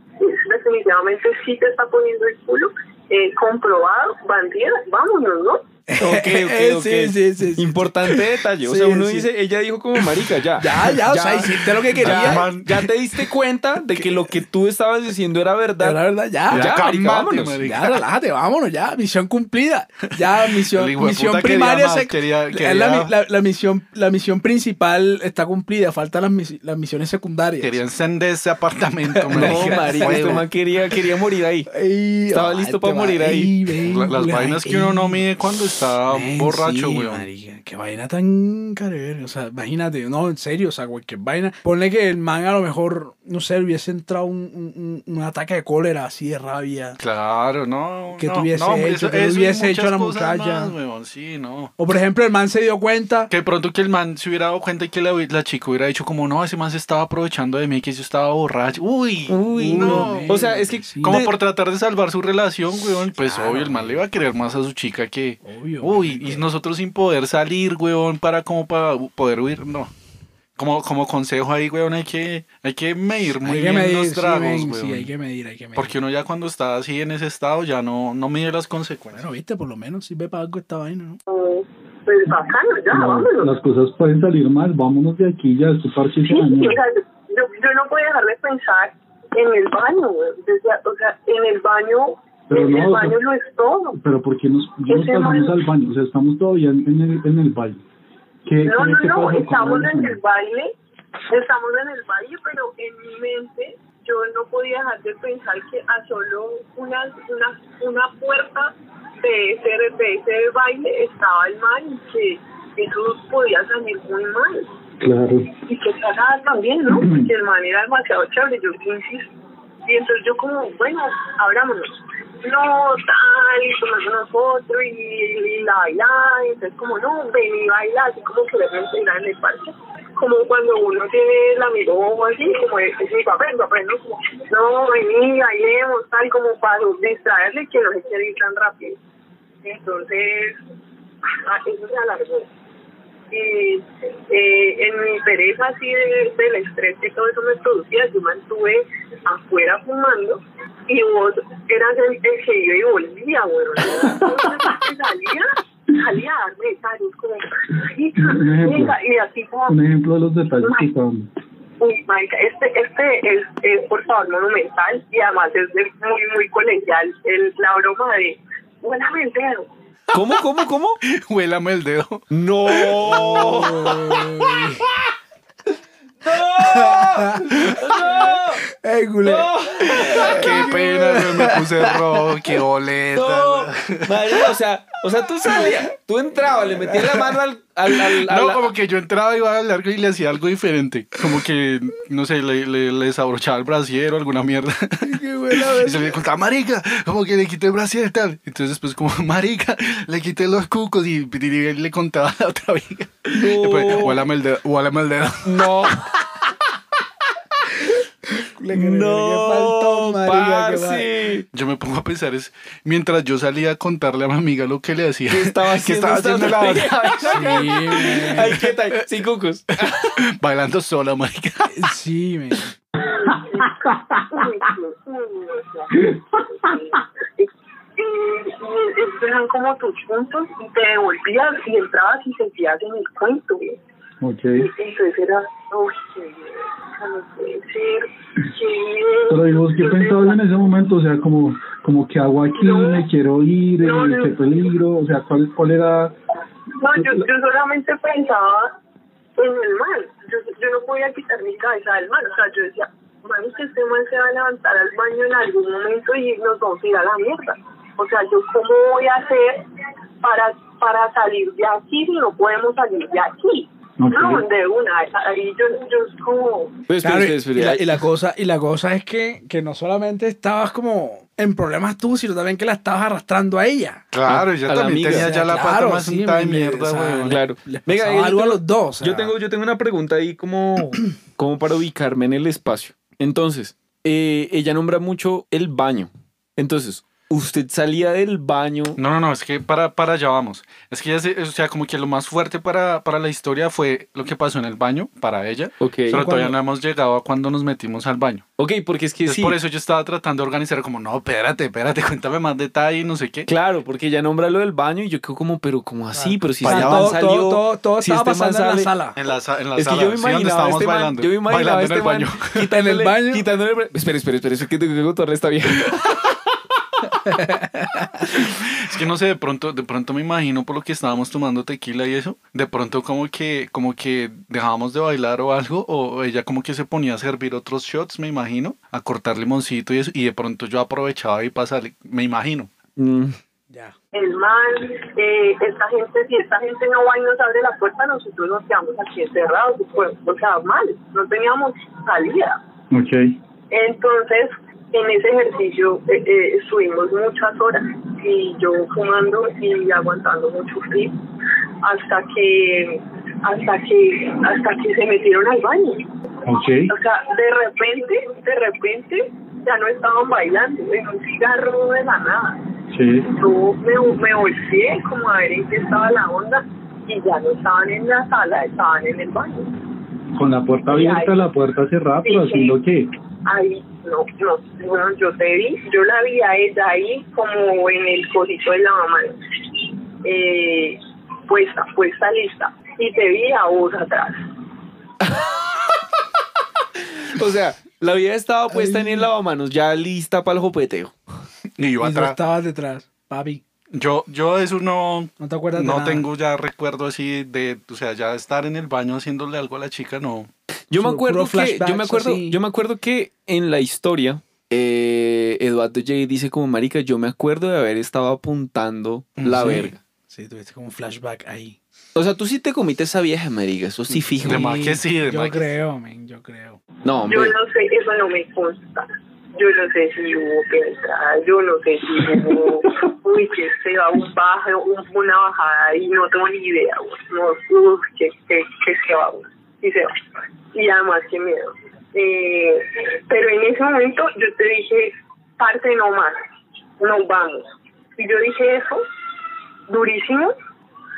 Definitivamente sí te está poniendo el culo. Eh, comprobado, bandida, vámonos, ¿no? [laughs] Ok, ok, ok. [laughs] Sí, sí, sí, Importante detalle. O sea, uno dice, ella dijo como marica, ya. [laughs] Ya, ya, o sea, hiciste lo que quería. Ya, te diste cuenta de que lo que tú estabas diciendo era verdad. Era verdad, ya. Ya, marica, vámonos. Ya, relájate, vámonos, ya. Misión cumplida. Ya, misión, misión primaria. Se, quería, La, la, misión, la misión principal está cumplida. Faltan las, las misiones secundarias. Quería encender ese apartamento, No, marica, este man quería, quería morir ahí. Estaba listo para morir ahí. las vainas que uno no mide cuando está borracho, sí, Marica, qué vaina tan carever. O sea, imagínate, no, en serio, o sea, cualquier vaina. Ponle que el man a lo mejor, no sé, hubiese entrado un, un, un ataque de cólera así de rabia. Claro, no. Que tuviese hecho, que hubiese hecho a la muchacha. sí, no. O por ejemplo, el man se dio cuenta. Que pronto que el man se hubiera dado cuenta y que la, la chica hubiera dicho como, no, ese man se estaba aprovechando de mí, que yo estaba borracho. Uy, uy, no. o sea, es que como por tratar de salvar su relación, weón, pues obvio, el man le iba a querer más a su chica que... Obvio. Uy, y nosotros sin poder salir, weón, para como para poder huir, no. Como, como consejo ahí, weón, hay que, hay que medir muy bien los tragos, sí, Sí, hay que medir, hay que medir. Porque uno ya cuando está así en ese estado ya no, no mide las consecuencias. Bueno, viste, por lo menos sirve para algo esta vaina, ¿no? Pues bacano, ya, vámonos. Las cosas pueden salir mal, vámonos de aquí ya, este parche sí. O sea, yo, yo no puedo dejar de pensar en el baño, weón. O sea, en el baño pero no, el baño lo es todo. Pero ¿por qué nos, no pasamos al baño? O sea, estamos todavía en, el, en el baile. ¿Qué, no, no, no, estamos en el baile, estamos en el baile, pero en mi mente yo no podía dejar de pensar que a solo una, una, una puerta de ese, de ese baile estaba el mal y que eso podía salir muy mal. Claro. Y que nada también, ¿no? [clears throat] Porque el man era demasiado chévere, yo insisto. Y entonces yo como, bueno, abrámonos no, tal, y tomando una foto y, y la bailar, y entonces como, no, ven y baila, así como que le entrenar en el parque. Como cuando uno tiene el amigo así, como es mi papel, papel, ¿no? No, vení, bailemos, tal, como para distraerle que no se quiere ir tan rápido. Entonces, ah, eso se alargó. Y eh, en mi pereza así de, del estrés que todo eso me producía, yo mantuve afuera fumando y vos eras el, que iba y volvía, bueno. [laughs] salía, salía a darme detalles como, y así como... Un ejemplo de los detalles que estaban... Uy, marica, este, este es, es, por favor, monumental y además es muy, muy colegial. El, la broma de, huélame el dedo. ¿Cómo, cómo, cómo? [laughs] Huélame el dedo. ¡No! ¡No! ¡No! ¡Ey, culé! ¡No! ¡Qué pena! Me puse rojo, qué boleta. No, o sea, o sea, tú salías, tú entrabas, le metías la mano al. al, al no, como que yo entraba, iba a largo y le hacía algo diferente. Como que, no sé, le, le, le desabrochaba el brasier o alguna mierda. Qué buena [laughs] y se le contaba, marica, como que le quité el brasier y tal. Entonces después, como, [laughs] marica, le quité los cucos y, le contaba a la otra amiga. No. Después, huélame el dedo, huélame el [laughs] dedo. No. no, parce. Yo me pongo a pensar es mientras yo salía a contarle a mi amiga lo que le hacía. ¿Qué estaba [laughs] haciendo, haciendo la [laughs] Sí, [laughs] Ay, ¿qué tal? Sin cucos. Bailando sola, marica. Sí, me. y eran como tus puntos y te devolvías y entrabas y sentías en el cuento. Okay. Entonces era, uy, no puede ser. Pero ¿y vos qué pensabas en ese momento? O sea, como, como que hago aquí, me quiero ir, no, qué peligro, o sea, ¿cuál, cuál era? No, yo, yo solamente pensaba en el mal. Yo, yo no podía quitar mi cabeza del mal. O sea, yo decía, mami, que este mal se va a levantar al baño en algún momento y nos vamos a ir a la mierda. O sea, yo cómo voy a hacer para, para salir de aquí si no podemos salir de aquí. No, de una, ahí yo, yo como... Pues, claro, y, la, y, la, cosa, y la cosa es que, que no solamente estabas como en problemas tú, sino también que la estabas arrastrando a ella. Claro, ya también tenía ya la pata más sí, de mierda, güey. Claro. Venga, algo a los dos. Yo tengo, yo tengo una pregunta ahí como, como para ubicarme en el espacio. Entonces, eh, ella nombra mucho el baño. Entonces, usted salía del baño. No, no, no, es que para, para allá vamos. Es que ya se, o sea, como que lo más fuerte para, para la historia fue lo que pasó en el baño para ella. Ok. Pero todavía no hemos llegado a cuando nos metimos al baño. Ok, porque es que Es sí. por eso yo estaba tratando de organizar como, no, espérate, espérate, [laughs] cuéntame más detalle y no sé qué. Claro, porque ella nombra lo del baño y yo quedo como, pero como así, pero si este todo, man salió, todo, todo, todo si estaba este man pasando en la sala. En la, en la Es que sala, yo me sí, imaginaba a estábamos este man, bailando. yo me imaginaba bailando este en el man baño. quitándole, ¿En el baño? quitándole Espera, espera, espera, es que tengo que contarle esta vieja. [laughs] [laughs] Es que no sé, de pronto, de pronto me imagino por lo que estábamos tomando tequila y eso, de pronto como que, como que dejábamos de bailar o algo, o ella como que se ponía a servir otros shots, me imagino, a cortar limoncito y eso, y de pronto yo aprovechaba y pasarle, me imagino. Mm. Ya. el mal, eh, esta gente, si esta gente no va y nos abre la puerta, nosotros nos quedamos aquí encerrados, pues, o sea, mal, no teníamos salida. Ok. Entonces, en ese ejercicio eh, eh, estuvimos muchas horas y yo fumando y aguantando mucho frío hasta que hasta que hasta que se metieron al baño. Ok. O sea, de repente, de repente ya no estaban bailando, en un cigarro de la nada. Sí. Yo me, me volteé como a ver en qué estaba la onda y ya no estaban en la sala, estaban en el baño. Con la puerta abierta, ahí. la puerta cerrada, pero Sí, sí. haciendo qué? Ahí, no, no, bueno, yo te vi, yo la vi a ella ahí como en el cosito del lavamanos, eh, puesta, puesta lista, y te vi a vos atrás. [laughs] O sea, la vieja estaba puesta en el lavamanos, ya lista para el jopeteo. Y yo Y tú atrás. estabas detrás, papi. Yo, yo eso no, No te acuerdas de no nada. tengo ya recuerdo así de, o sea, ya estar en el baño haciéndole algo a la chica, no. Yo me acuerdo que, yo me acuerdo, así. yo me acuerdo que en la historia, eh, Eduardo J dice como marica, yo me acuerdo de haber estado apuntando la Sí. verga. Sí, tuviste como un flashback ahí. O sea, tú sí te comiste esa vieja, marica, eso sí fijo. De más que sí, de Yo más que- creo, men, yo creo. No, Yo hombre. no sé, eso no me consta. Yo no sé si hubo penetrada, yo no sé si hubo, uy, que se va un bajo, un- una bajada y no tengo ni idea, no, uf, que, que, que se va, y se va. Y además, qué miedo. Eh, pero en ese momento yo te dije, parte no más, nos vamos. Y yo dije eso, durísimo,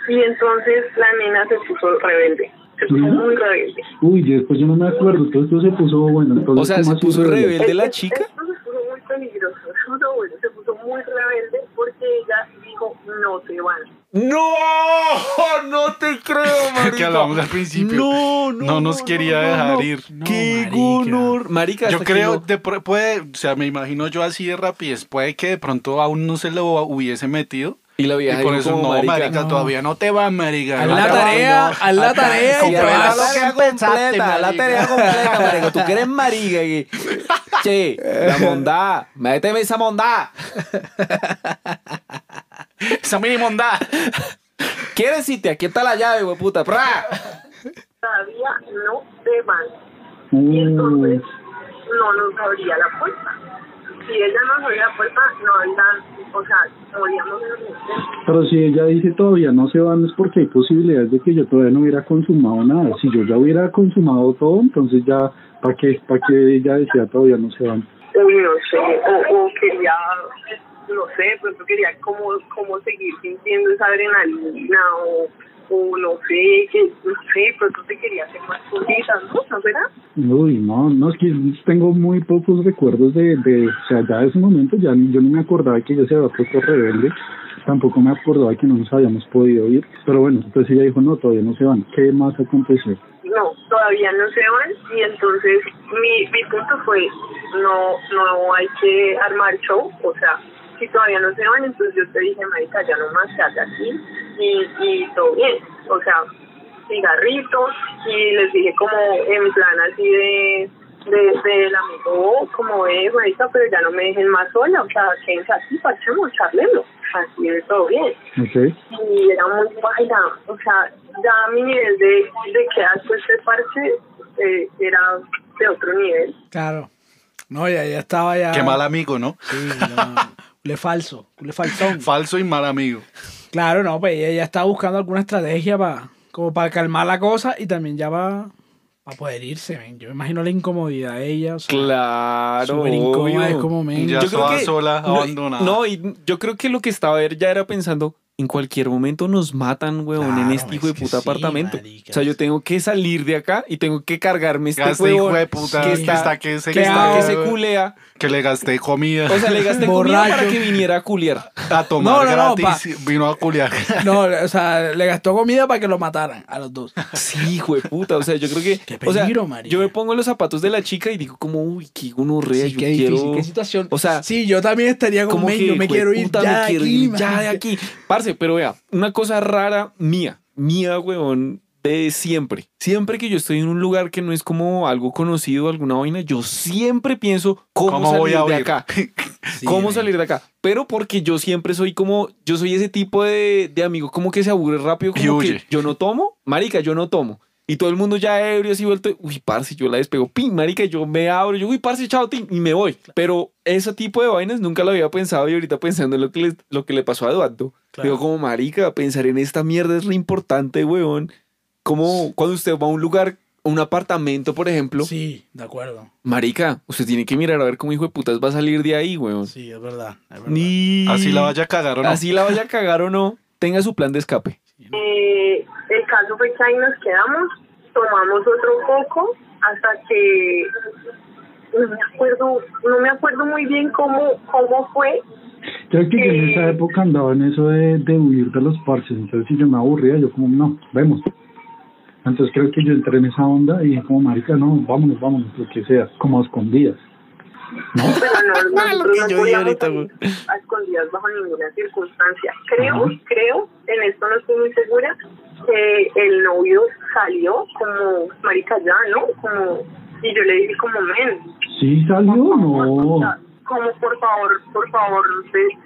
y entonces la nena se puso rebelde, se puso muy rebelde. Uy, después yo no me acuerdo, todo esto se puso bueno. Entonces, O sea, ¿cómo se puso rebelde? rebelde la chica. Esto se puso muy peligroso. No, bueno, se puso muy rebelde porque ella dijo no se van. No, no te creo, [laughs] marica. que hablábamos al principio. No, no, No nos no, quería no, dejar no. ir. No, Qué gonor. Marica, Yo creo, no- de puede, o sea, me imagino yo así de rapidez, puede que de pronto aún no se lo hubiese metido. Y la Y vieja por dijo eso, como, no, marica, no. todavía no te va, marica. Haz la te va". tarea, haz la tarea y haz te la vas. tarea completa, la tarea completa, marico. Tú que eres marica y... [laughs] Che, la mondad, méteme esa mondad. Esa mini mondad. ¿Quieres irte? Aquí está la llave, güey, puta. ¡Pra! Todavía no se van. Y entonces Uy, no nos abría la puerta. Si ella nos abría la puerta, no había, o sea, moríamos pero si ella dice todavía no se van es porque hay posibilidades de que yo todavía no hubiera consumado nada. Si yo ya hubiera consumado todo, entonces ya, ¿para qué, para qué ella decía todavía no se van? No sé, o, o quería, no sé, de pronto quería como, como seguir sintiendo esa adrenalina o, o no sé, que, no sé, pronto te quería hacer más cositas, ¿no? ¿No será? Uy, no, no, es que tengo muy pocos recuerdos de, de, o sea, ya de ese momento ya ni- yo ni me acordaba que ella se había puesto rebelde, tampoco me acordaba que no nos habíamos podido ir, pero bueno, entonces ella dijo, no, todavía no se van, ¿qué más aconteció? No, todavía no se van y entonces mi, mi punto fue, no, no hay que armar show, o sea, si todavía no se van, entonces yo te dije, marica, ya nomás se hace aquí y, y todo bien, o sea, cigarritos y les dije como en plan así de de del amigo como de marica pero ya no me dejen más sola o sea quédense aquí parchemos charlemos así de todo bien y era muy baila o sea ya mi nivel de, de quedar pues de parche eh, era de otro nivel Claro. No, ya, ya estaba ya. Qué mal amigo, ¿no? Sí, no. Le falso, le faltón. [laughs] Falso y mal amigo. Claro, no, pues ella ya estaba buscando alguna estrategia para como para calmar la cosa y también ya va para poder irse, men. Yo me imagino la incomodidad de ella. O sea, Claro. súper incómoda, es como, men. Ya Yo creo estaba que- sola, No, abandonada. No, y yo creo que lo que estaba ver ya era pensando, en cualquier momento nos matan, weón, en este hijo de es puta sí, apartamento. marica. O sea, yo tengo que salir de acá y tengo que cargarme este Gasté hijo de puta que está, está que se, que, está que está- se culea. que le gasté comida O sea, le gasté comida para que viniera a culiar. a tomar No, no, no, gratis. vino a culiar. [laughs] No, o sea, le gastó comida para que lo mataran a los dos. Sí, hijo de puta. O sea, yo creo que. Qué o sea, peligro, yo me pongo en los zapatos de la chica y digo, como, uy, qué gonorrea. Sí, yo qué quiero. difícil, qué situación. O sea, sí, yo también estaría con como yo me quiero ir puta, ya me de quiero aquí, ir ya de aquí. Parce, pero vea, una cosa rara mía, mía, weón, de siempre. Siempre que yo estoy en un lugar que no es como algo conocido, alguna vaina, yo siempre pienso cómo, ¿Cómo salir voy a de acá. [laughs] Sí, ¿Cómo salir de acá? Pero porque yo siempre soy como, yo soy ese tipo de, de amigo como que se aburre rápido, Y como que huye. yo no tomo, marica, yo no tomo. Y todo el mundo ya ebrio así vuelto, uy, parce, yo la despego, pin, marica, yo me abro, yo, uy, parce, chao, y me voy. Pero ese tipo de vainas nunca lo había pensado y ahorita pensando en lo que le, lo que le pasó a Eduardo, Claro. digo, como marica, pensar en esta mierda es re importante, weón. Como cuando usted va a un lugar, a un apartamento, por ejemplo, Sí, de acuerdo. marica, usted tiene que mirar a ver cómo hijo de putas va a salir de ahí, weón. Sí, es verdad. es verdad. Ni... Así la vaya a cagar o no. Así la vaya a cagar o no, tenga su plan de escape. Eh, el caso fue que ahí nos quedamos, tomamos otro poco hasta que no me acuerdo, no me acuerdo muy bien cómo, cómo fue. Creo que yo en esa época andaba en eso de, de huir de los parches, entonces si yo me aburría, yo como, no, vemos. Entonces creo que yo entré en esa onda y dije como, marica, no, vámonos, vámonos, lo que sea, como a escondidas. Pero no, [laughs] nosotros que no yo ahorita, salir a escondidas bajo ninguna circunstancia. Creo, creo, en esto no estoy muy segura, que el novio salió como, marica, ya, ¿no? Como, y yo le dije como, men, ¿Sí salió no? como por favor, por favor,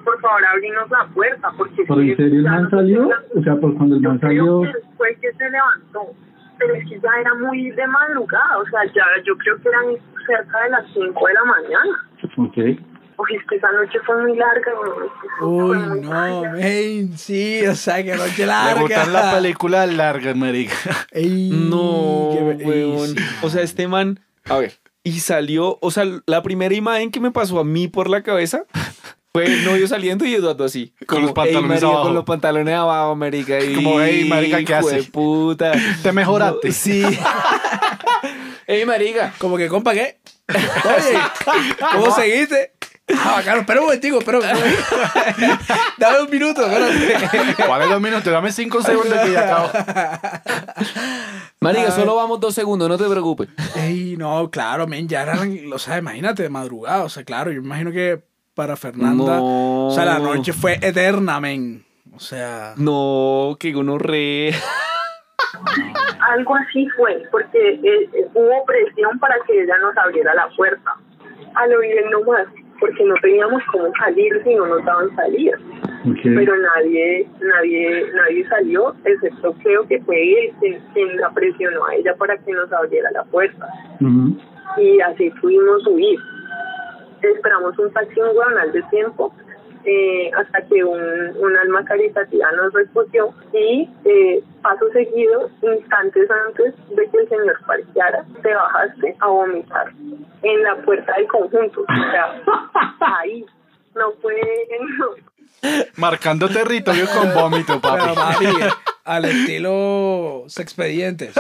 por favor, abrinos la puerta, porque ¿Pero si en serio el man salió? O sea, pues cuando el man salió, fue que se levantó, pero es que ya era muy de madrugada, o sea, ya yo creo que eran cerca de las 5 de la mañana. ok. Es que esa noche fue muy larga. güey. Uy, muy no, men, sí, o sea, que noche [laughs] Le larga. gustan las películas largas, marica. [laughs] Ey, No, qué- ey, weón. sí. O sea, este man, a ver, y salió, o sea, la primera imagen que me pasó a mí por la cabeza fue el novio saliendo y Eduardo así. Con Como, los pantalones "Ey, marica, abajo". Con los pantalones abajo, marica. Y, Como, "Ey, marica, ¿qué hijo de hace?" puta. Te mejoraste. Sí. [laughs] Ey, marica. Como que, compa, ¿qué? Oye, ¿cómo seguiste? Ah, bacano, espera un momentico, espera un momentico. [laughs] Dame un minuto, espérate. ¿Cuáles dos minutos? Dame cinco segundos que ya acabo. Marica, solo vamos dos segundos, no te preocupes. Ey, no, claro, men, ya eran, o sea, imagínate, de madrugada, o sea, claro, yo me imagino que para Fernanda, No. o sea, la noche fue eterna, men. O sea, No, que gonorrea. Algo así fue, porque eh, eh, hubo presión para que ella nos abriera la puerta. Al oír el no más, porque no teníamos cómo salir si no nos daban salida. Pero nadie, nadie, nadie salió, excepto creo que fue él quien, quien la presionó a ella para que nos abriera la puerta. Y así pudimos huir. Esperamos un taxi un guanal de tiempo eh, hasta que un, un alma caritativa nos recogió y eh, paso seguido, instantes antes de que el señor parqueara, te bajaste a vomitar en la puerta del conjunto. O sea, [laughs] ahí. No fue... no. Marcando territorio con vómito, pero papi. papi, al estilo expedientes.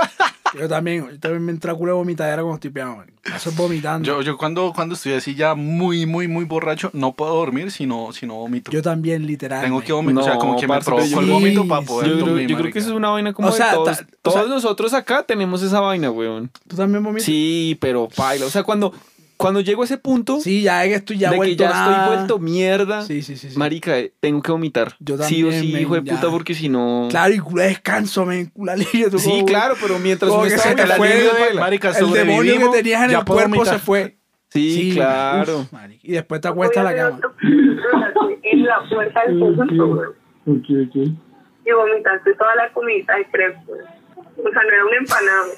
Yo también, yo también me entra culo de vomitadera cuando estoy piano, man. Eso es vomitando. Yo, yo cuando, cuando estoy así ya muy, muy, muy borracho, no puedo dormir si no, si no vomito. Yo también, literal. Tengo que vomitar, o sea, No, como que me provoco el yo- vómito Sí, para poder Yo creo, dormir, yo creo que eso es una vaina como O de sea, todos. ta- o todos sea- nosotros acá tenemos esa vaina, weón. ¿Tú también vomitas? Sí, pero paila. O sea, cuando, cuando llego a ese punto Sí, ya es que estoy ya de que vuelto ya nada. estoy vuelto mierda, Sí, sí, sí. sí. marica, eh, tengo que vomitar. Yo sí o también, sí, men, hijo de ya. puta, porque si no... Claro, y culo de descanso, men, culo alivio, Sí, como- claro, pero mientras uno que se te fue, de- baila. Marica, El demonio que tenías en ya el cuerpo vomitar. se fue. Sí, claro. uf, marica. y después te acuestas a la cama. En la puerta del conjunto, güey. Ok, ok. y vomitaste toda la comida de crepe. O sea, no era [laughs] un empanado.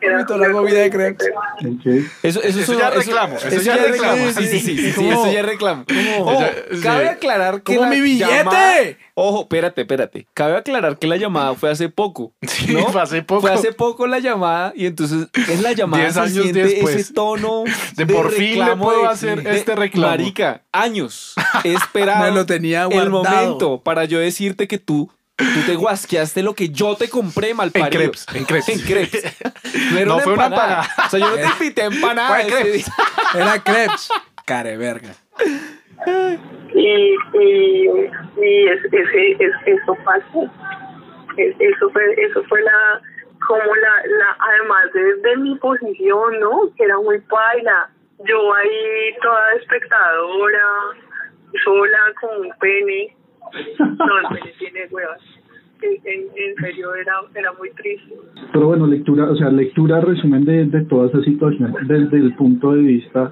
Era la comida de crepes. Eso, eso, eso, ya reclamo. Eso, ya reclamo. Sí, sí, sí. eso ya reclamo. Ojo, cabe aclarar que. ¡Como mi billete! ojo, espérate, espérate. Cabe aclarar que la llamada fue hace poco. Sí, fue hace poco. Fue hace poco la llamada y entonces es la llamada. Diez años se después. Ese tono de, por fin le puedo hacer este reclamo. Marica, años. [laughs] Esperaba. Me lo tenía guardado. El momento para yo decirte que tú Tú te guasqueaste lo que yo te compré, mal En crepes. En crepes. En crepes. No, fue una empanada. O sea, yo no te [laughs] invité a empanada. crepes. [laughs] Era crepes. Care verga. Y, y, y ese, eso pasó. Eso fue, eso fue la, como la, la además de, de mi posición, ¿no? Que era muy paila. Yo ahí toda espectadora, sola con un pene no, el [laughs] tiene huevas. En, en, serio era, era muy triste. Pero bueno, lectura, o sea, lectura resumen de, de toda esa situación desde el punto de vista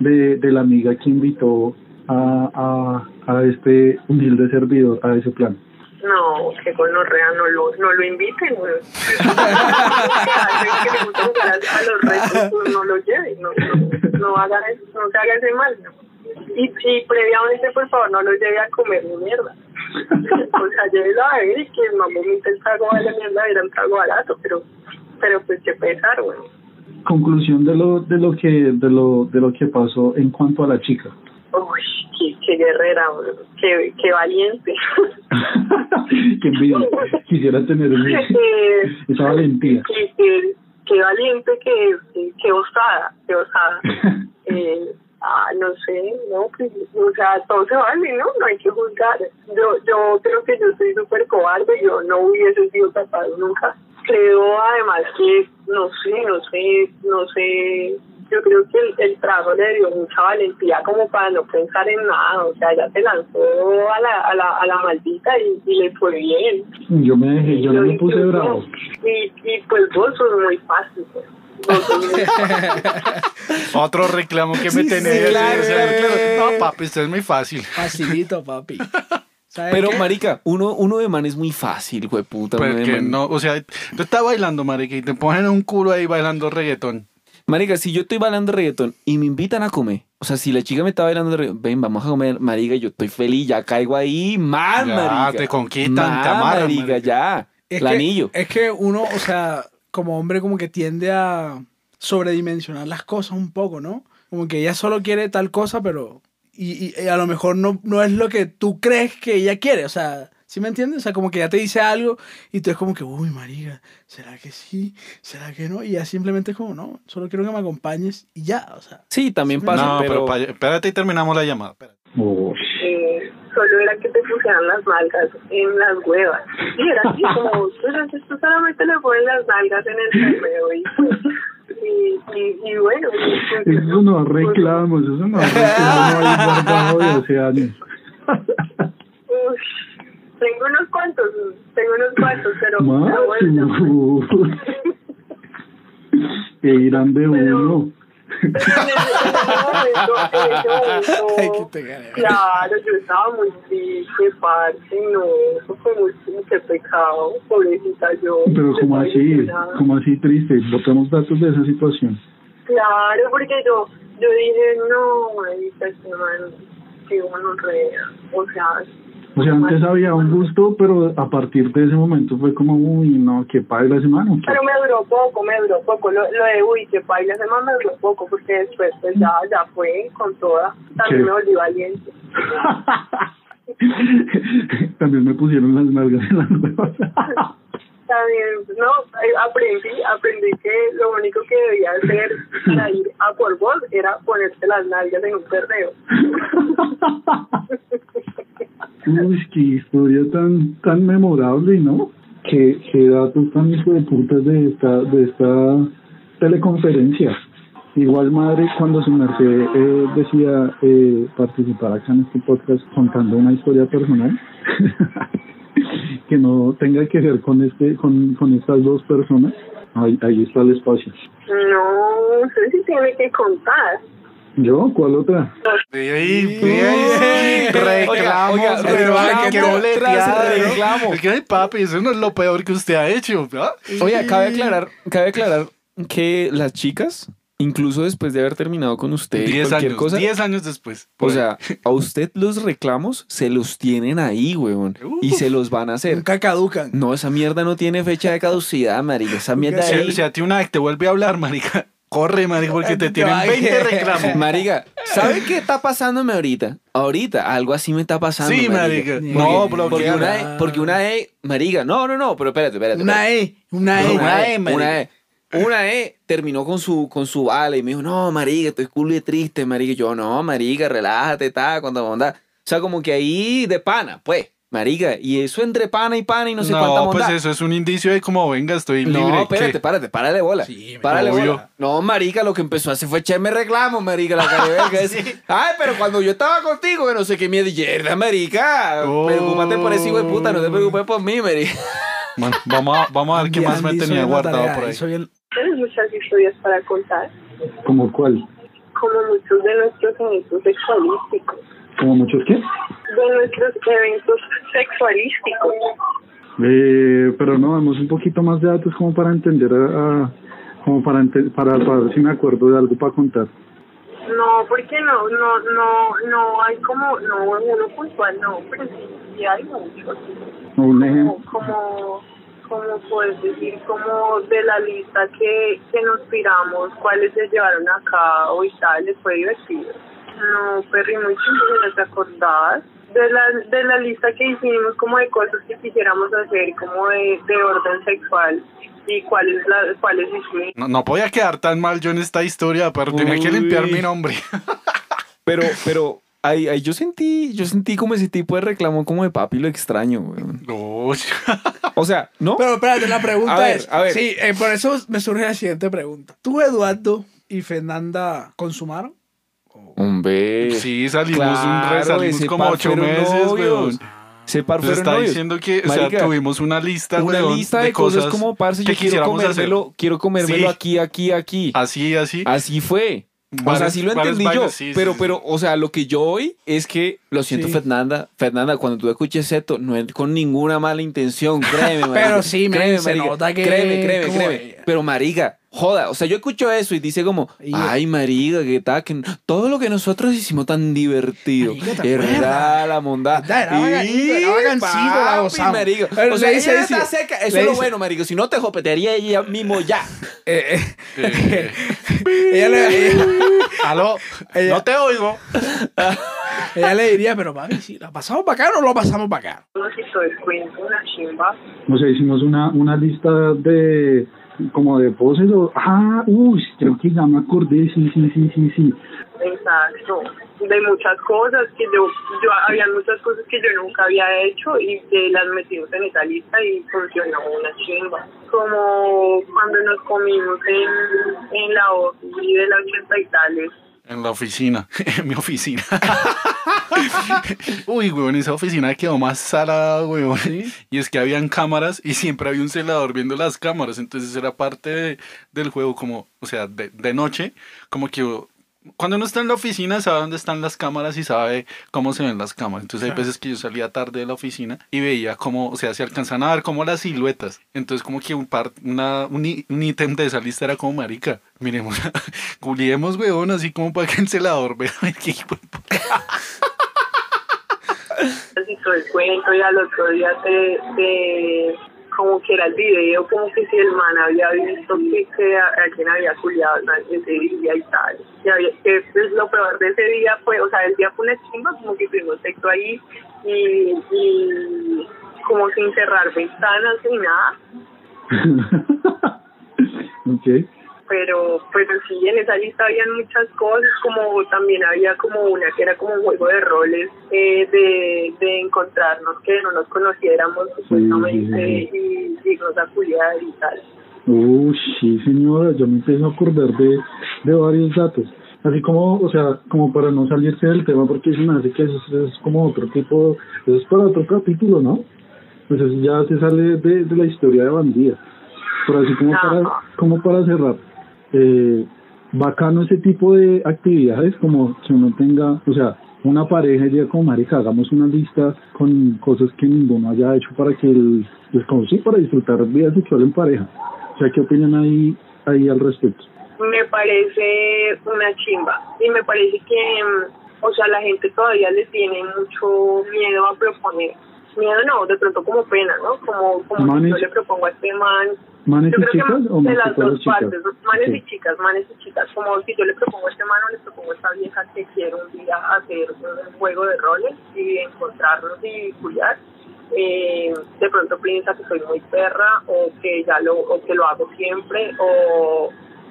de, de la amiga que invitó a, a, a este humilde servidor a ese plan. No, que gonorrea no lo, no lo inviten, güey. [laughs] a los retos, pues, no lo lleven, no, no, no, hagan, no se haga ese mal, ¿no? Y, y previamente, por favor, no lo lleve a comer ni mierda. [laughs] o sea, llévelo a ver y que no vomite el trago de la mierda, era un trago barato, pero, pero pues qué pesar, güey. Conclusión de lo, de lo que, de lo, de lo que pasó en cuanto a la chica. Uy, qué, qué guerrera, güey. Qué, qué valiente. [laughs] qué envidia. Quisiera tener esa valentía. Qué, qué, qué valiente que qué osada, qué osada. [laughs] eh, Ah, no sé, no, pues, o sea, todo se vale, ¿no? No hay que juzgar. Yo, yo creo que yo soy súper cobarde, yo no hubiese sido capaz nunca. Creo además que, no sé, no sé, no sé, yo creo que el, el trago le dio mucha valentía como para no pensar en nada, o sea, ya se lanzó a la, a la, a la maldita y, le fue bien. Yo me dejé, yo no me puse bravo. Y, y pues vos sos muy fácil, pues. [laughs] Otro reclamo que me tenés. No, papi, esto es muy fácil. Facilito, papi. Pero, marica, uno, uno de man es muy fácil, güey, puta. Porque no, o sea, tú estás bailando, marica, y te ponen un culo ahí bailando reggaetón. Marica, si yo estoy bailando reggaetón y me invitan a comer, o sea, si la chica me está bailando reggaetón, ven, vamos a comer, marica, yo estoy feliz, ya caigo ahí, mal, marica. te conquistan, te amarran, marica, ya. el anillo. Es que uno, o sea, como hombre como que tiende a sobredimensionar las cosas un poco, ¿no? Como que ella solo quiere tal cosa, pero... Y, a lo mejor no, no es lo que tú crees que ella quiere, o sea, ¿sí me entiendes? O sea, como que ya te dice algo y tú es como que, uy, marica, ¿será que sí? ¿Será que no? Y ya simplemente es como, no, solo quiero que me acompañes y ya, o sea. Sí, también pasa, no, pero... espérate y terminamos la llamada. Eh, solo era que te pusieran las nalgas en las huevas. Y era así [laughs] como, tú, solamente le pones las nalgas en el cerreo y y, y, y bueno. Pues, eso no reclamos, eso no reclamos ahí de hace años. tengo unos cuantos, tengo unos cuantos, pero. Bueno. [laughs] irán de uno. [laughs] Claro, yo estaba muy triste, parce, no, eso fue muy qué pecado, pobrecita yo. Pero como así, como así triste, botamos datos de esa situación. Claro, porque yo, yo dije, no, ahorita este man, que uno rea, o sea, o sea, antes había un gusto, pero a partir de ese momento fue como, uy, no, que paila ese mano. Pero me duró poco, me duró poco. Lo, lo de, uy, que paila ese mano me duró poco, porque después pues ya, ya fue con toda. También me volví valiente. [laughs] También me pusieron las nalgas en las nuevas. [laughs] También, no, aprendí, aprendí que lo único que debía hacer para ir a por vos era ponerte las nalgas en un perreo. [laughs] Uy, qué historia tan tan memorable, ¿no? Qué, qué datos tan hijo de de esta, de esta teleconferencia. Igual madre, cuando su merced eh, decía eh, participar acá en este podcast contando una historia personal, [laughs] [laughs] que no tenga que ver con este, con, con estas dos personas, ahí, ahí está el espacio. No, sé si tiene que contar. ¿Yo? ¿Cuál otra? Ahí, ahí, reclamos, Oiga, oiga, pero reclamo, reclamo. Es que, ay, papi, eso no es lo peor que usted ha hecho, ¿no? Oye, cabe aclarar, cabe aclarar que las chicas, incluso después de haber terminado con usted, Diez cualquier años, cosa, diez años después. o sea, a usted los reclamos se los tienen ahí, weón, y se los van a hacer. Nunca caducan. No, esa mierda no tiene fecha de caducidad, marica. Esa mierda si, ahí. si a ti una vez te vuelve a hablar, marica, corre, marica, porque te tienen va- 20 reclamos. Marica, ¿sabe qué está pasándome ahorita? Ahorita, algo así me está pasando. Sí, marica. Porque- No, porque bloqueala. una, E, porque una E, marica, no, no, no, pero espérate, espérate. Una. E, una E. Una E, marica. una E. Una E terminó con su, con su vale y me dijo, no, marica, estoy culo y triste, marica. Y yo, no, marica, relájate, ta, cuando onda. O sea, como que ahí de pana, pues, marica. Y eso entre pana y pana y no sé cuánta No, pues eso es un indicio de como, venga, estoy libre. No, espérate, ¿qué? párate, párale bola. Sí, párale obvio. bola. No, marica, lo que empezó a hacer fue echarme reclamo, marica, la careverga. [laughs] es, Ay, pero cuando yo estaba contigo, que no sé qué mierda, marica. Oh. Preocúpate por ese hijo de puta, no te preocupes por mí, marica. Bueno, vamos a, vamos a ver qué más me tenía guardado tarea, por ahí. hizo bien- Tienes muchas historias para contar, ¿Como cuál? como muchos de nuestros eventos sexualísticos, ¿Como muchos qué? de nuestros eventos sexualísticos. Eh, pero no, damos un poquito más de datos como para entender a, a- como para, ente- para, para ver si me acuerdo de algo para contar. No, porque no, no, no, no hay como, no, uno puntual, no, pero sí, sí hay muchos. Un ejemplo. Como, como, como puedes decir, como de la lista que, que nos tiramos, cuáles se llevaron a cabo y tal, les fue divertido. No, Perry, muy simple, ¿no te acordás? De la, de la lista que hicimos como de cosas que quisiéramos hacer, como de, de orden sexual y cuáles la, cuáles hicimos. No, no podía quedar tan mal yo en esta historia, pero tenía que limpiar mi nombre. [laughs] Pero, pero, ahí, ahí yo sentí, yo sentí como ese tipo de reclamo como de papi lo extraño, weón. No, O sea, ¿no? Pero espérate, la pregunta A ver, es. a ver. Sí, eh, por eso me surge la siguiente pregunta. ¿Tú, Eduardo y Fernanda consumaron? Hombre. sí, salimos, un re- salimos ese como ocho meses, Pues fueron está novios. diciendo que, o sea, tuvimos una lista, una weón, lista de, cosas, como parce, yo quiero hacer. comérmelo, quiero comérmelo Sí. aquí, aquí, aquí. Así, así. Así fue. O sea, así lo entendí yo. sí, sí, pero, sí. pero, o sea, lo que yo oí es que, lo siento, Sí. Fernanda, Fernanda, cuando tú escuches esto, no es con ninguna mala intención, [laughs] créeme. Pero sí, créeme, se nota que- Créeme, créeme, créeme. Pero, marica, joda, o sea, yo escucho eso y dice como, ay, marica, que tal, que todo lo que nosotros hicimos tan divertido. Verdad, la mondad. Verdad, era bacanito, era la gozamos. marica. O sea, ella está seca, eso es lo dice- bueno, marica. Si no, te jopetearía ella mismo ya. [laughs] Eh, eh, [laughs] ella, le, [laughs] Aló, Ella- no te oigo. ella le diría, pero papi, si la pasamos para acá o no lo pasamos para acá. Nos hizo el cuento, una chimba. O sea, hicimos una, una lista de como de poses o ah, uy, creo que ya me acordé, sí, sí, sí, sí, sí. Exacto, de muchas cosas que yo, yo había muchas cosas que yo nunca había hecho y que las metimos en esa lista y funcionó una chimba. Como cuando nos comimos en, en la OFI de la 80 y tales. En la oficina, [laughs] en mi oficina. Uy, weón, esa oficina quedó más salada, weón. Y es que habían cámaras y siempre había un celador viendo las cámaras. Entonces era parte de- del juego, como, o sea, de, de noche, como que cuando uno está en la oficina sabe dónde están las cámaras y sabe cómo se ven las cámaras. Entonces hay veces que yo salía tarde de la oficina y veía cómo, o sea, se alcanzan a ver como las siluetas. Entonces como que un par, una, un, ítem de esa lista era como marica. Miremos, [laughs] culiemos, weón, así como para que el celador vea [laughs] qué el cuento y al otro día te, te- como que era el video, como que si el man había visto que, que a- alguien había culiado ¿no? ese día y tal. Y había, que pues, lo peor de ese día fue, o sea, el día fue una chimba, como que tuvimos sexo ahí y, y como sin cerrar ventanas ni nada. [laughs] ok. Pero pero sí en esa lista habían muchas cosas como también había como una que era como un juego de roles eh, de, de encontrarnos que no nos conociéramos supuestamente y irnos a culiar y tal Uy, sí, señora, yo me empiezo a acordar de, de varios datos. Así como, o sea, como para no salirse del tema, porque se me hace que eso es, es como otro tipo, eso es para otro capítulo, ¿no? Pues eso ya se sale de, de la historia de bandida. Pero así como para, como para cerrar, eh, bacano ese tipo de actividades, como que uno tenga, o sea, una pareja y diga como marica, hagamos una lista con cosas que ninguno haya hecho para que el, pues como sí, para disfrutar vida sexual en pareja. O sea, ¿qué opinan ahí, ahí al respecto? Me parece una chimba y me parece que, o sea, la gente todavía le tiene mucho miedo a proponer. Miedo no, de pronto como pena, ¿no? Como, como si yo le propongo a este man ¿Manes y chicas o de las dos partes, manes y chicas, manes y chicas. Como si yo le propongo a este mano, le propongo a esta vieja que quiere un día hacer un juego de roles y encontrarnos y cuidar. Eh, de pronto piensa que soy muy perra o que ya lo o que lo hago siempre o,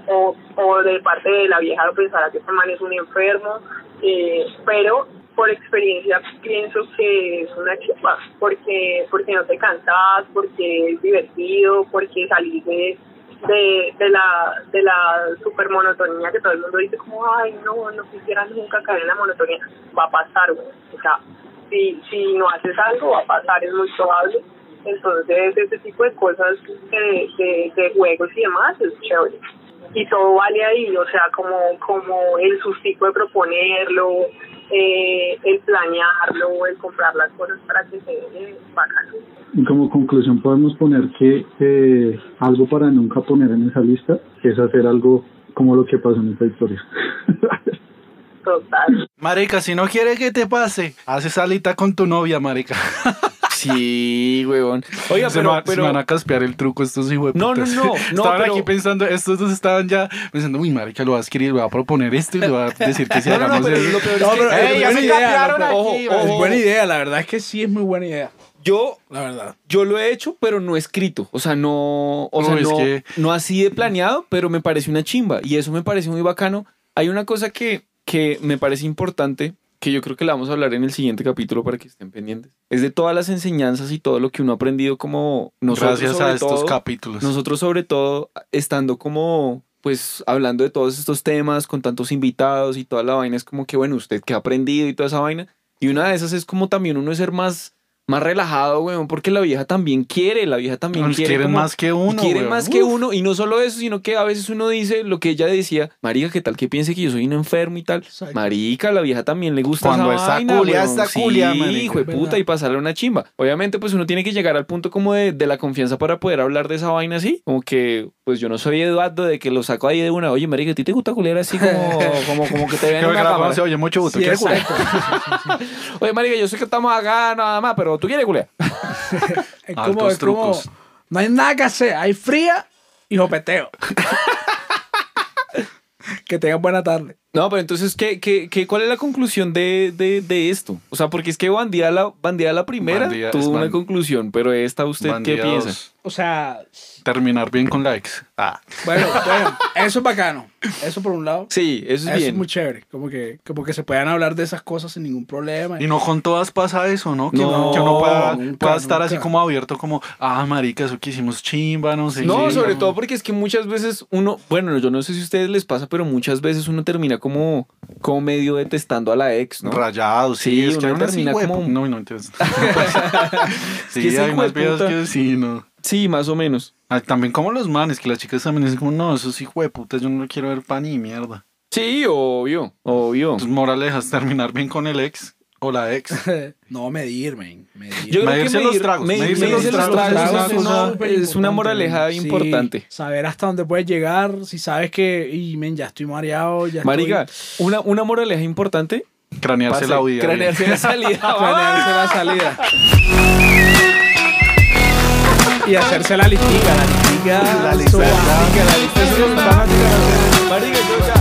o, o de parte de la vieja pensará que este man es un enfermo eh, pero por experiencia pienso que es una chipa, porque, porque no te cansas, porque es divertido, porque salís de, de, la de la super monotonía que todo el mundo dice como, ay, no, no quisiera nunca caer en la monotonía. Va a pasar, O sea, si, si no haces algo, va a pasar, es muy probable. Entonces, ese tipo de cosas de, de, de juegos y demás es chévere y todo vale ahí, o sea, como, como el sustico de proponerlo, eh, el planearlo, el comprar las cosas para que se vea bacano. Y como conclusión podemos poner que eh, algo para nunca poner en esa lista es hacer algo como lo que pasó en esta historia. Total. Marica, si no quiere que te pase, haces salita con tu novia, marica. [laughs] Sí, huevón. Oiga, se pero, pero... van a caspear el truco estos hijos No, no, no. estaban aquí pensando, estos dos estaban ya pensando, uy, marica, lo va a escribir, lo va a proponer esto y le va a decir que si [laughs] no, hagamos no, no. Pero, no, pero es, buena idea, ojo, es buena idea, la verdad es que sí es muy buena idea. Yo, la verdad, yo lo he hecho, pero no escrito. O sea, no, o sea, no, que... no así de planeado, pero me parece una chimba. Y eso me parece muy bacano. Hay una cosa que, que me parece importante que yo creo que la vamos a hablar en el siguiente capítulo para que estén pendientes. Es de todas las enseñanzas y todo lo que uno ha aprendido como nosotros. Gracias a estos capítulos. Nosotros sobre todo estando como pues hablando de todos estos temas con tantos invitados y toda la vaina es como que bueno, usted que ha aprendido y toda esa vaina. Y una de esas es como también uno ser más más relajado, weón, porque la vieja también quiere, la vieja también Nos quiere. más que uno. Quiere más que uno, y no solo eso, sino que a veces uno dice lo que ella decía, marica, ¿qué tal que piense que yo soy un enfermo y tal? Marica, la vieja también le gusta Cuando esa está culia, está culia, hijo de puta, y pasarle una chimba. Obviamente, pues uno tiene que llegar al punto como de, de, la confianza para poder hablar de esa vaina así, como que, pues yo no soy Eduardo de que lo saco ahí de una, oye, marica, ¿a ti te gusta culiar así como, [laughs] como, como que te ven en una cámara? Oye, mucho gusto, sí, [laughs] Oye, marica, yo sé que estamos acá nada más, pero tú quieres culiar. [laughs] es como, es como, no hay nada que hacer, hay fría y jopeteo. que tengan buena tarde. No, pero entonces, ¿qué, qué, qué, cuál es la conclusión de, de, de, esto? O sea, porque es que Bandía la, bandía la primera bandía, tuvo una conclusión, pero esta, ¿usted qué piensa? O sea... Terminar bien con la ex. Ah. Bueno, bueno, eso es bacano. Eso por un lado. Sí, eso es eso bien. es muy chévere. Como que, como que se puedan hablar de esas cosas sin ningún problema. Y no con todas pasa eso, ¿no? Que no, uno, que uno pueda, nunca, pueda estar nunca. así como abierto, como, ah, marica, eso que hicimos chimba, no sé No, qué, sobre todo porque es que muchas veces uno, bueno, yo no sé si a ustedes les pasa, pero muchas veces uno termina como, como medio detestando a la ex, ¿no? Rayado, sí, Sí, es que uno unas termina como- No, no, entiendes. [laughs] sí, [laughs] que hay unos videos que sí, no. Sí, más o menos. Ah, También como los manes, que las chicas también dicen como, no, esos hijos de putas, yo no quiero ver pan ni mierda. Sí, obvio, obvio. Entonces, moralejas, terminar bien con el ex o la ex. [laughs] no, medir, man. Medir. Yo creo Medirse que los medir- tragos, medir- medirse medirse los los tragos tragos es es una es una importante. moraleja Sí, importante. Saber hasta dónde puedes llegar. Si sabes que, y men, ya estoy mareado, ya Marica, estoy... una, una moraleja importante. Cranearse pase, la vida. Cranearse la salida. [laughs] planearse la salida. [laughs] y hacerse la listica, la listica. La listica, la listica.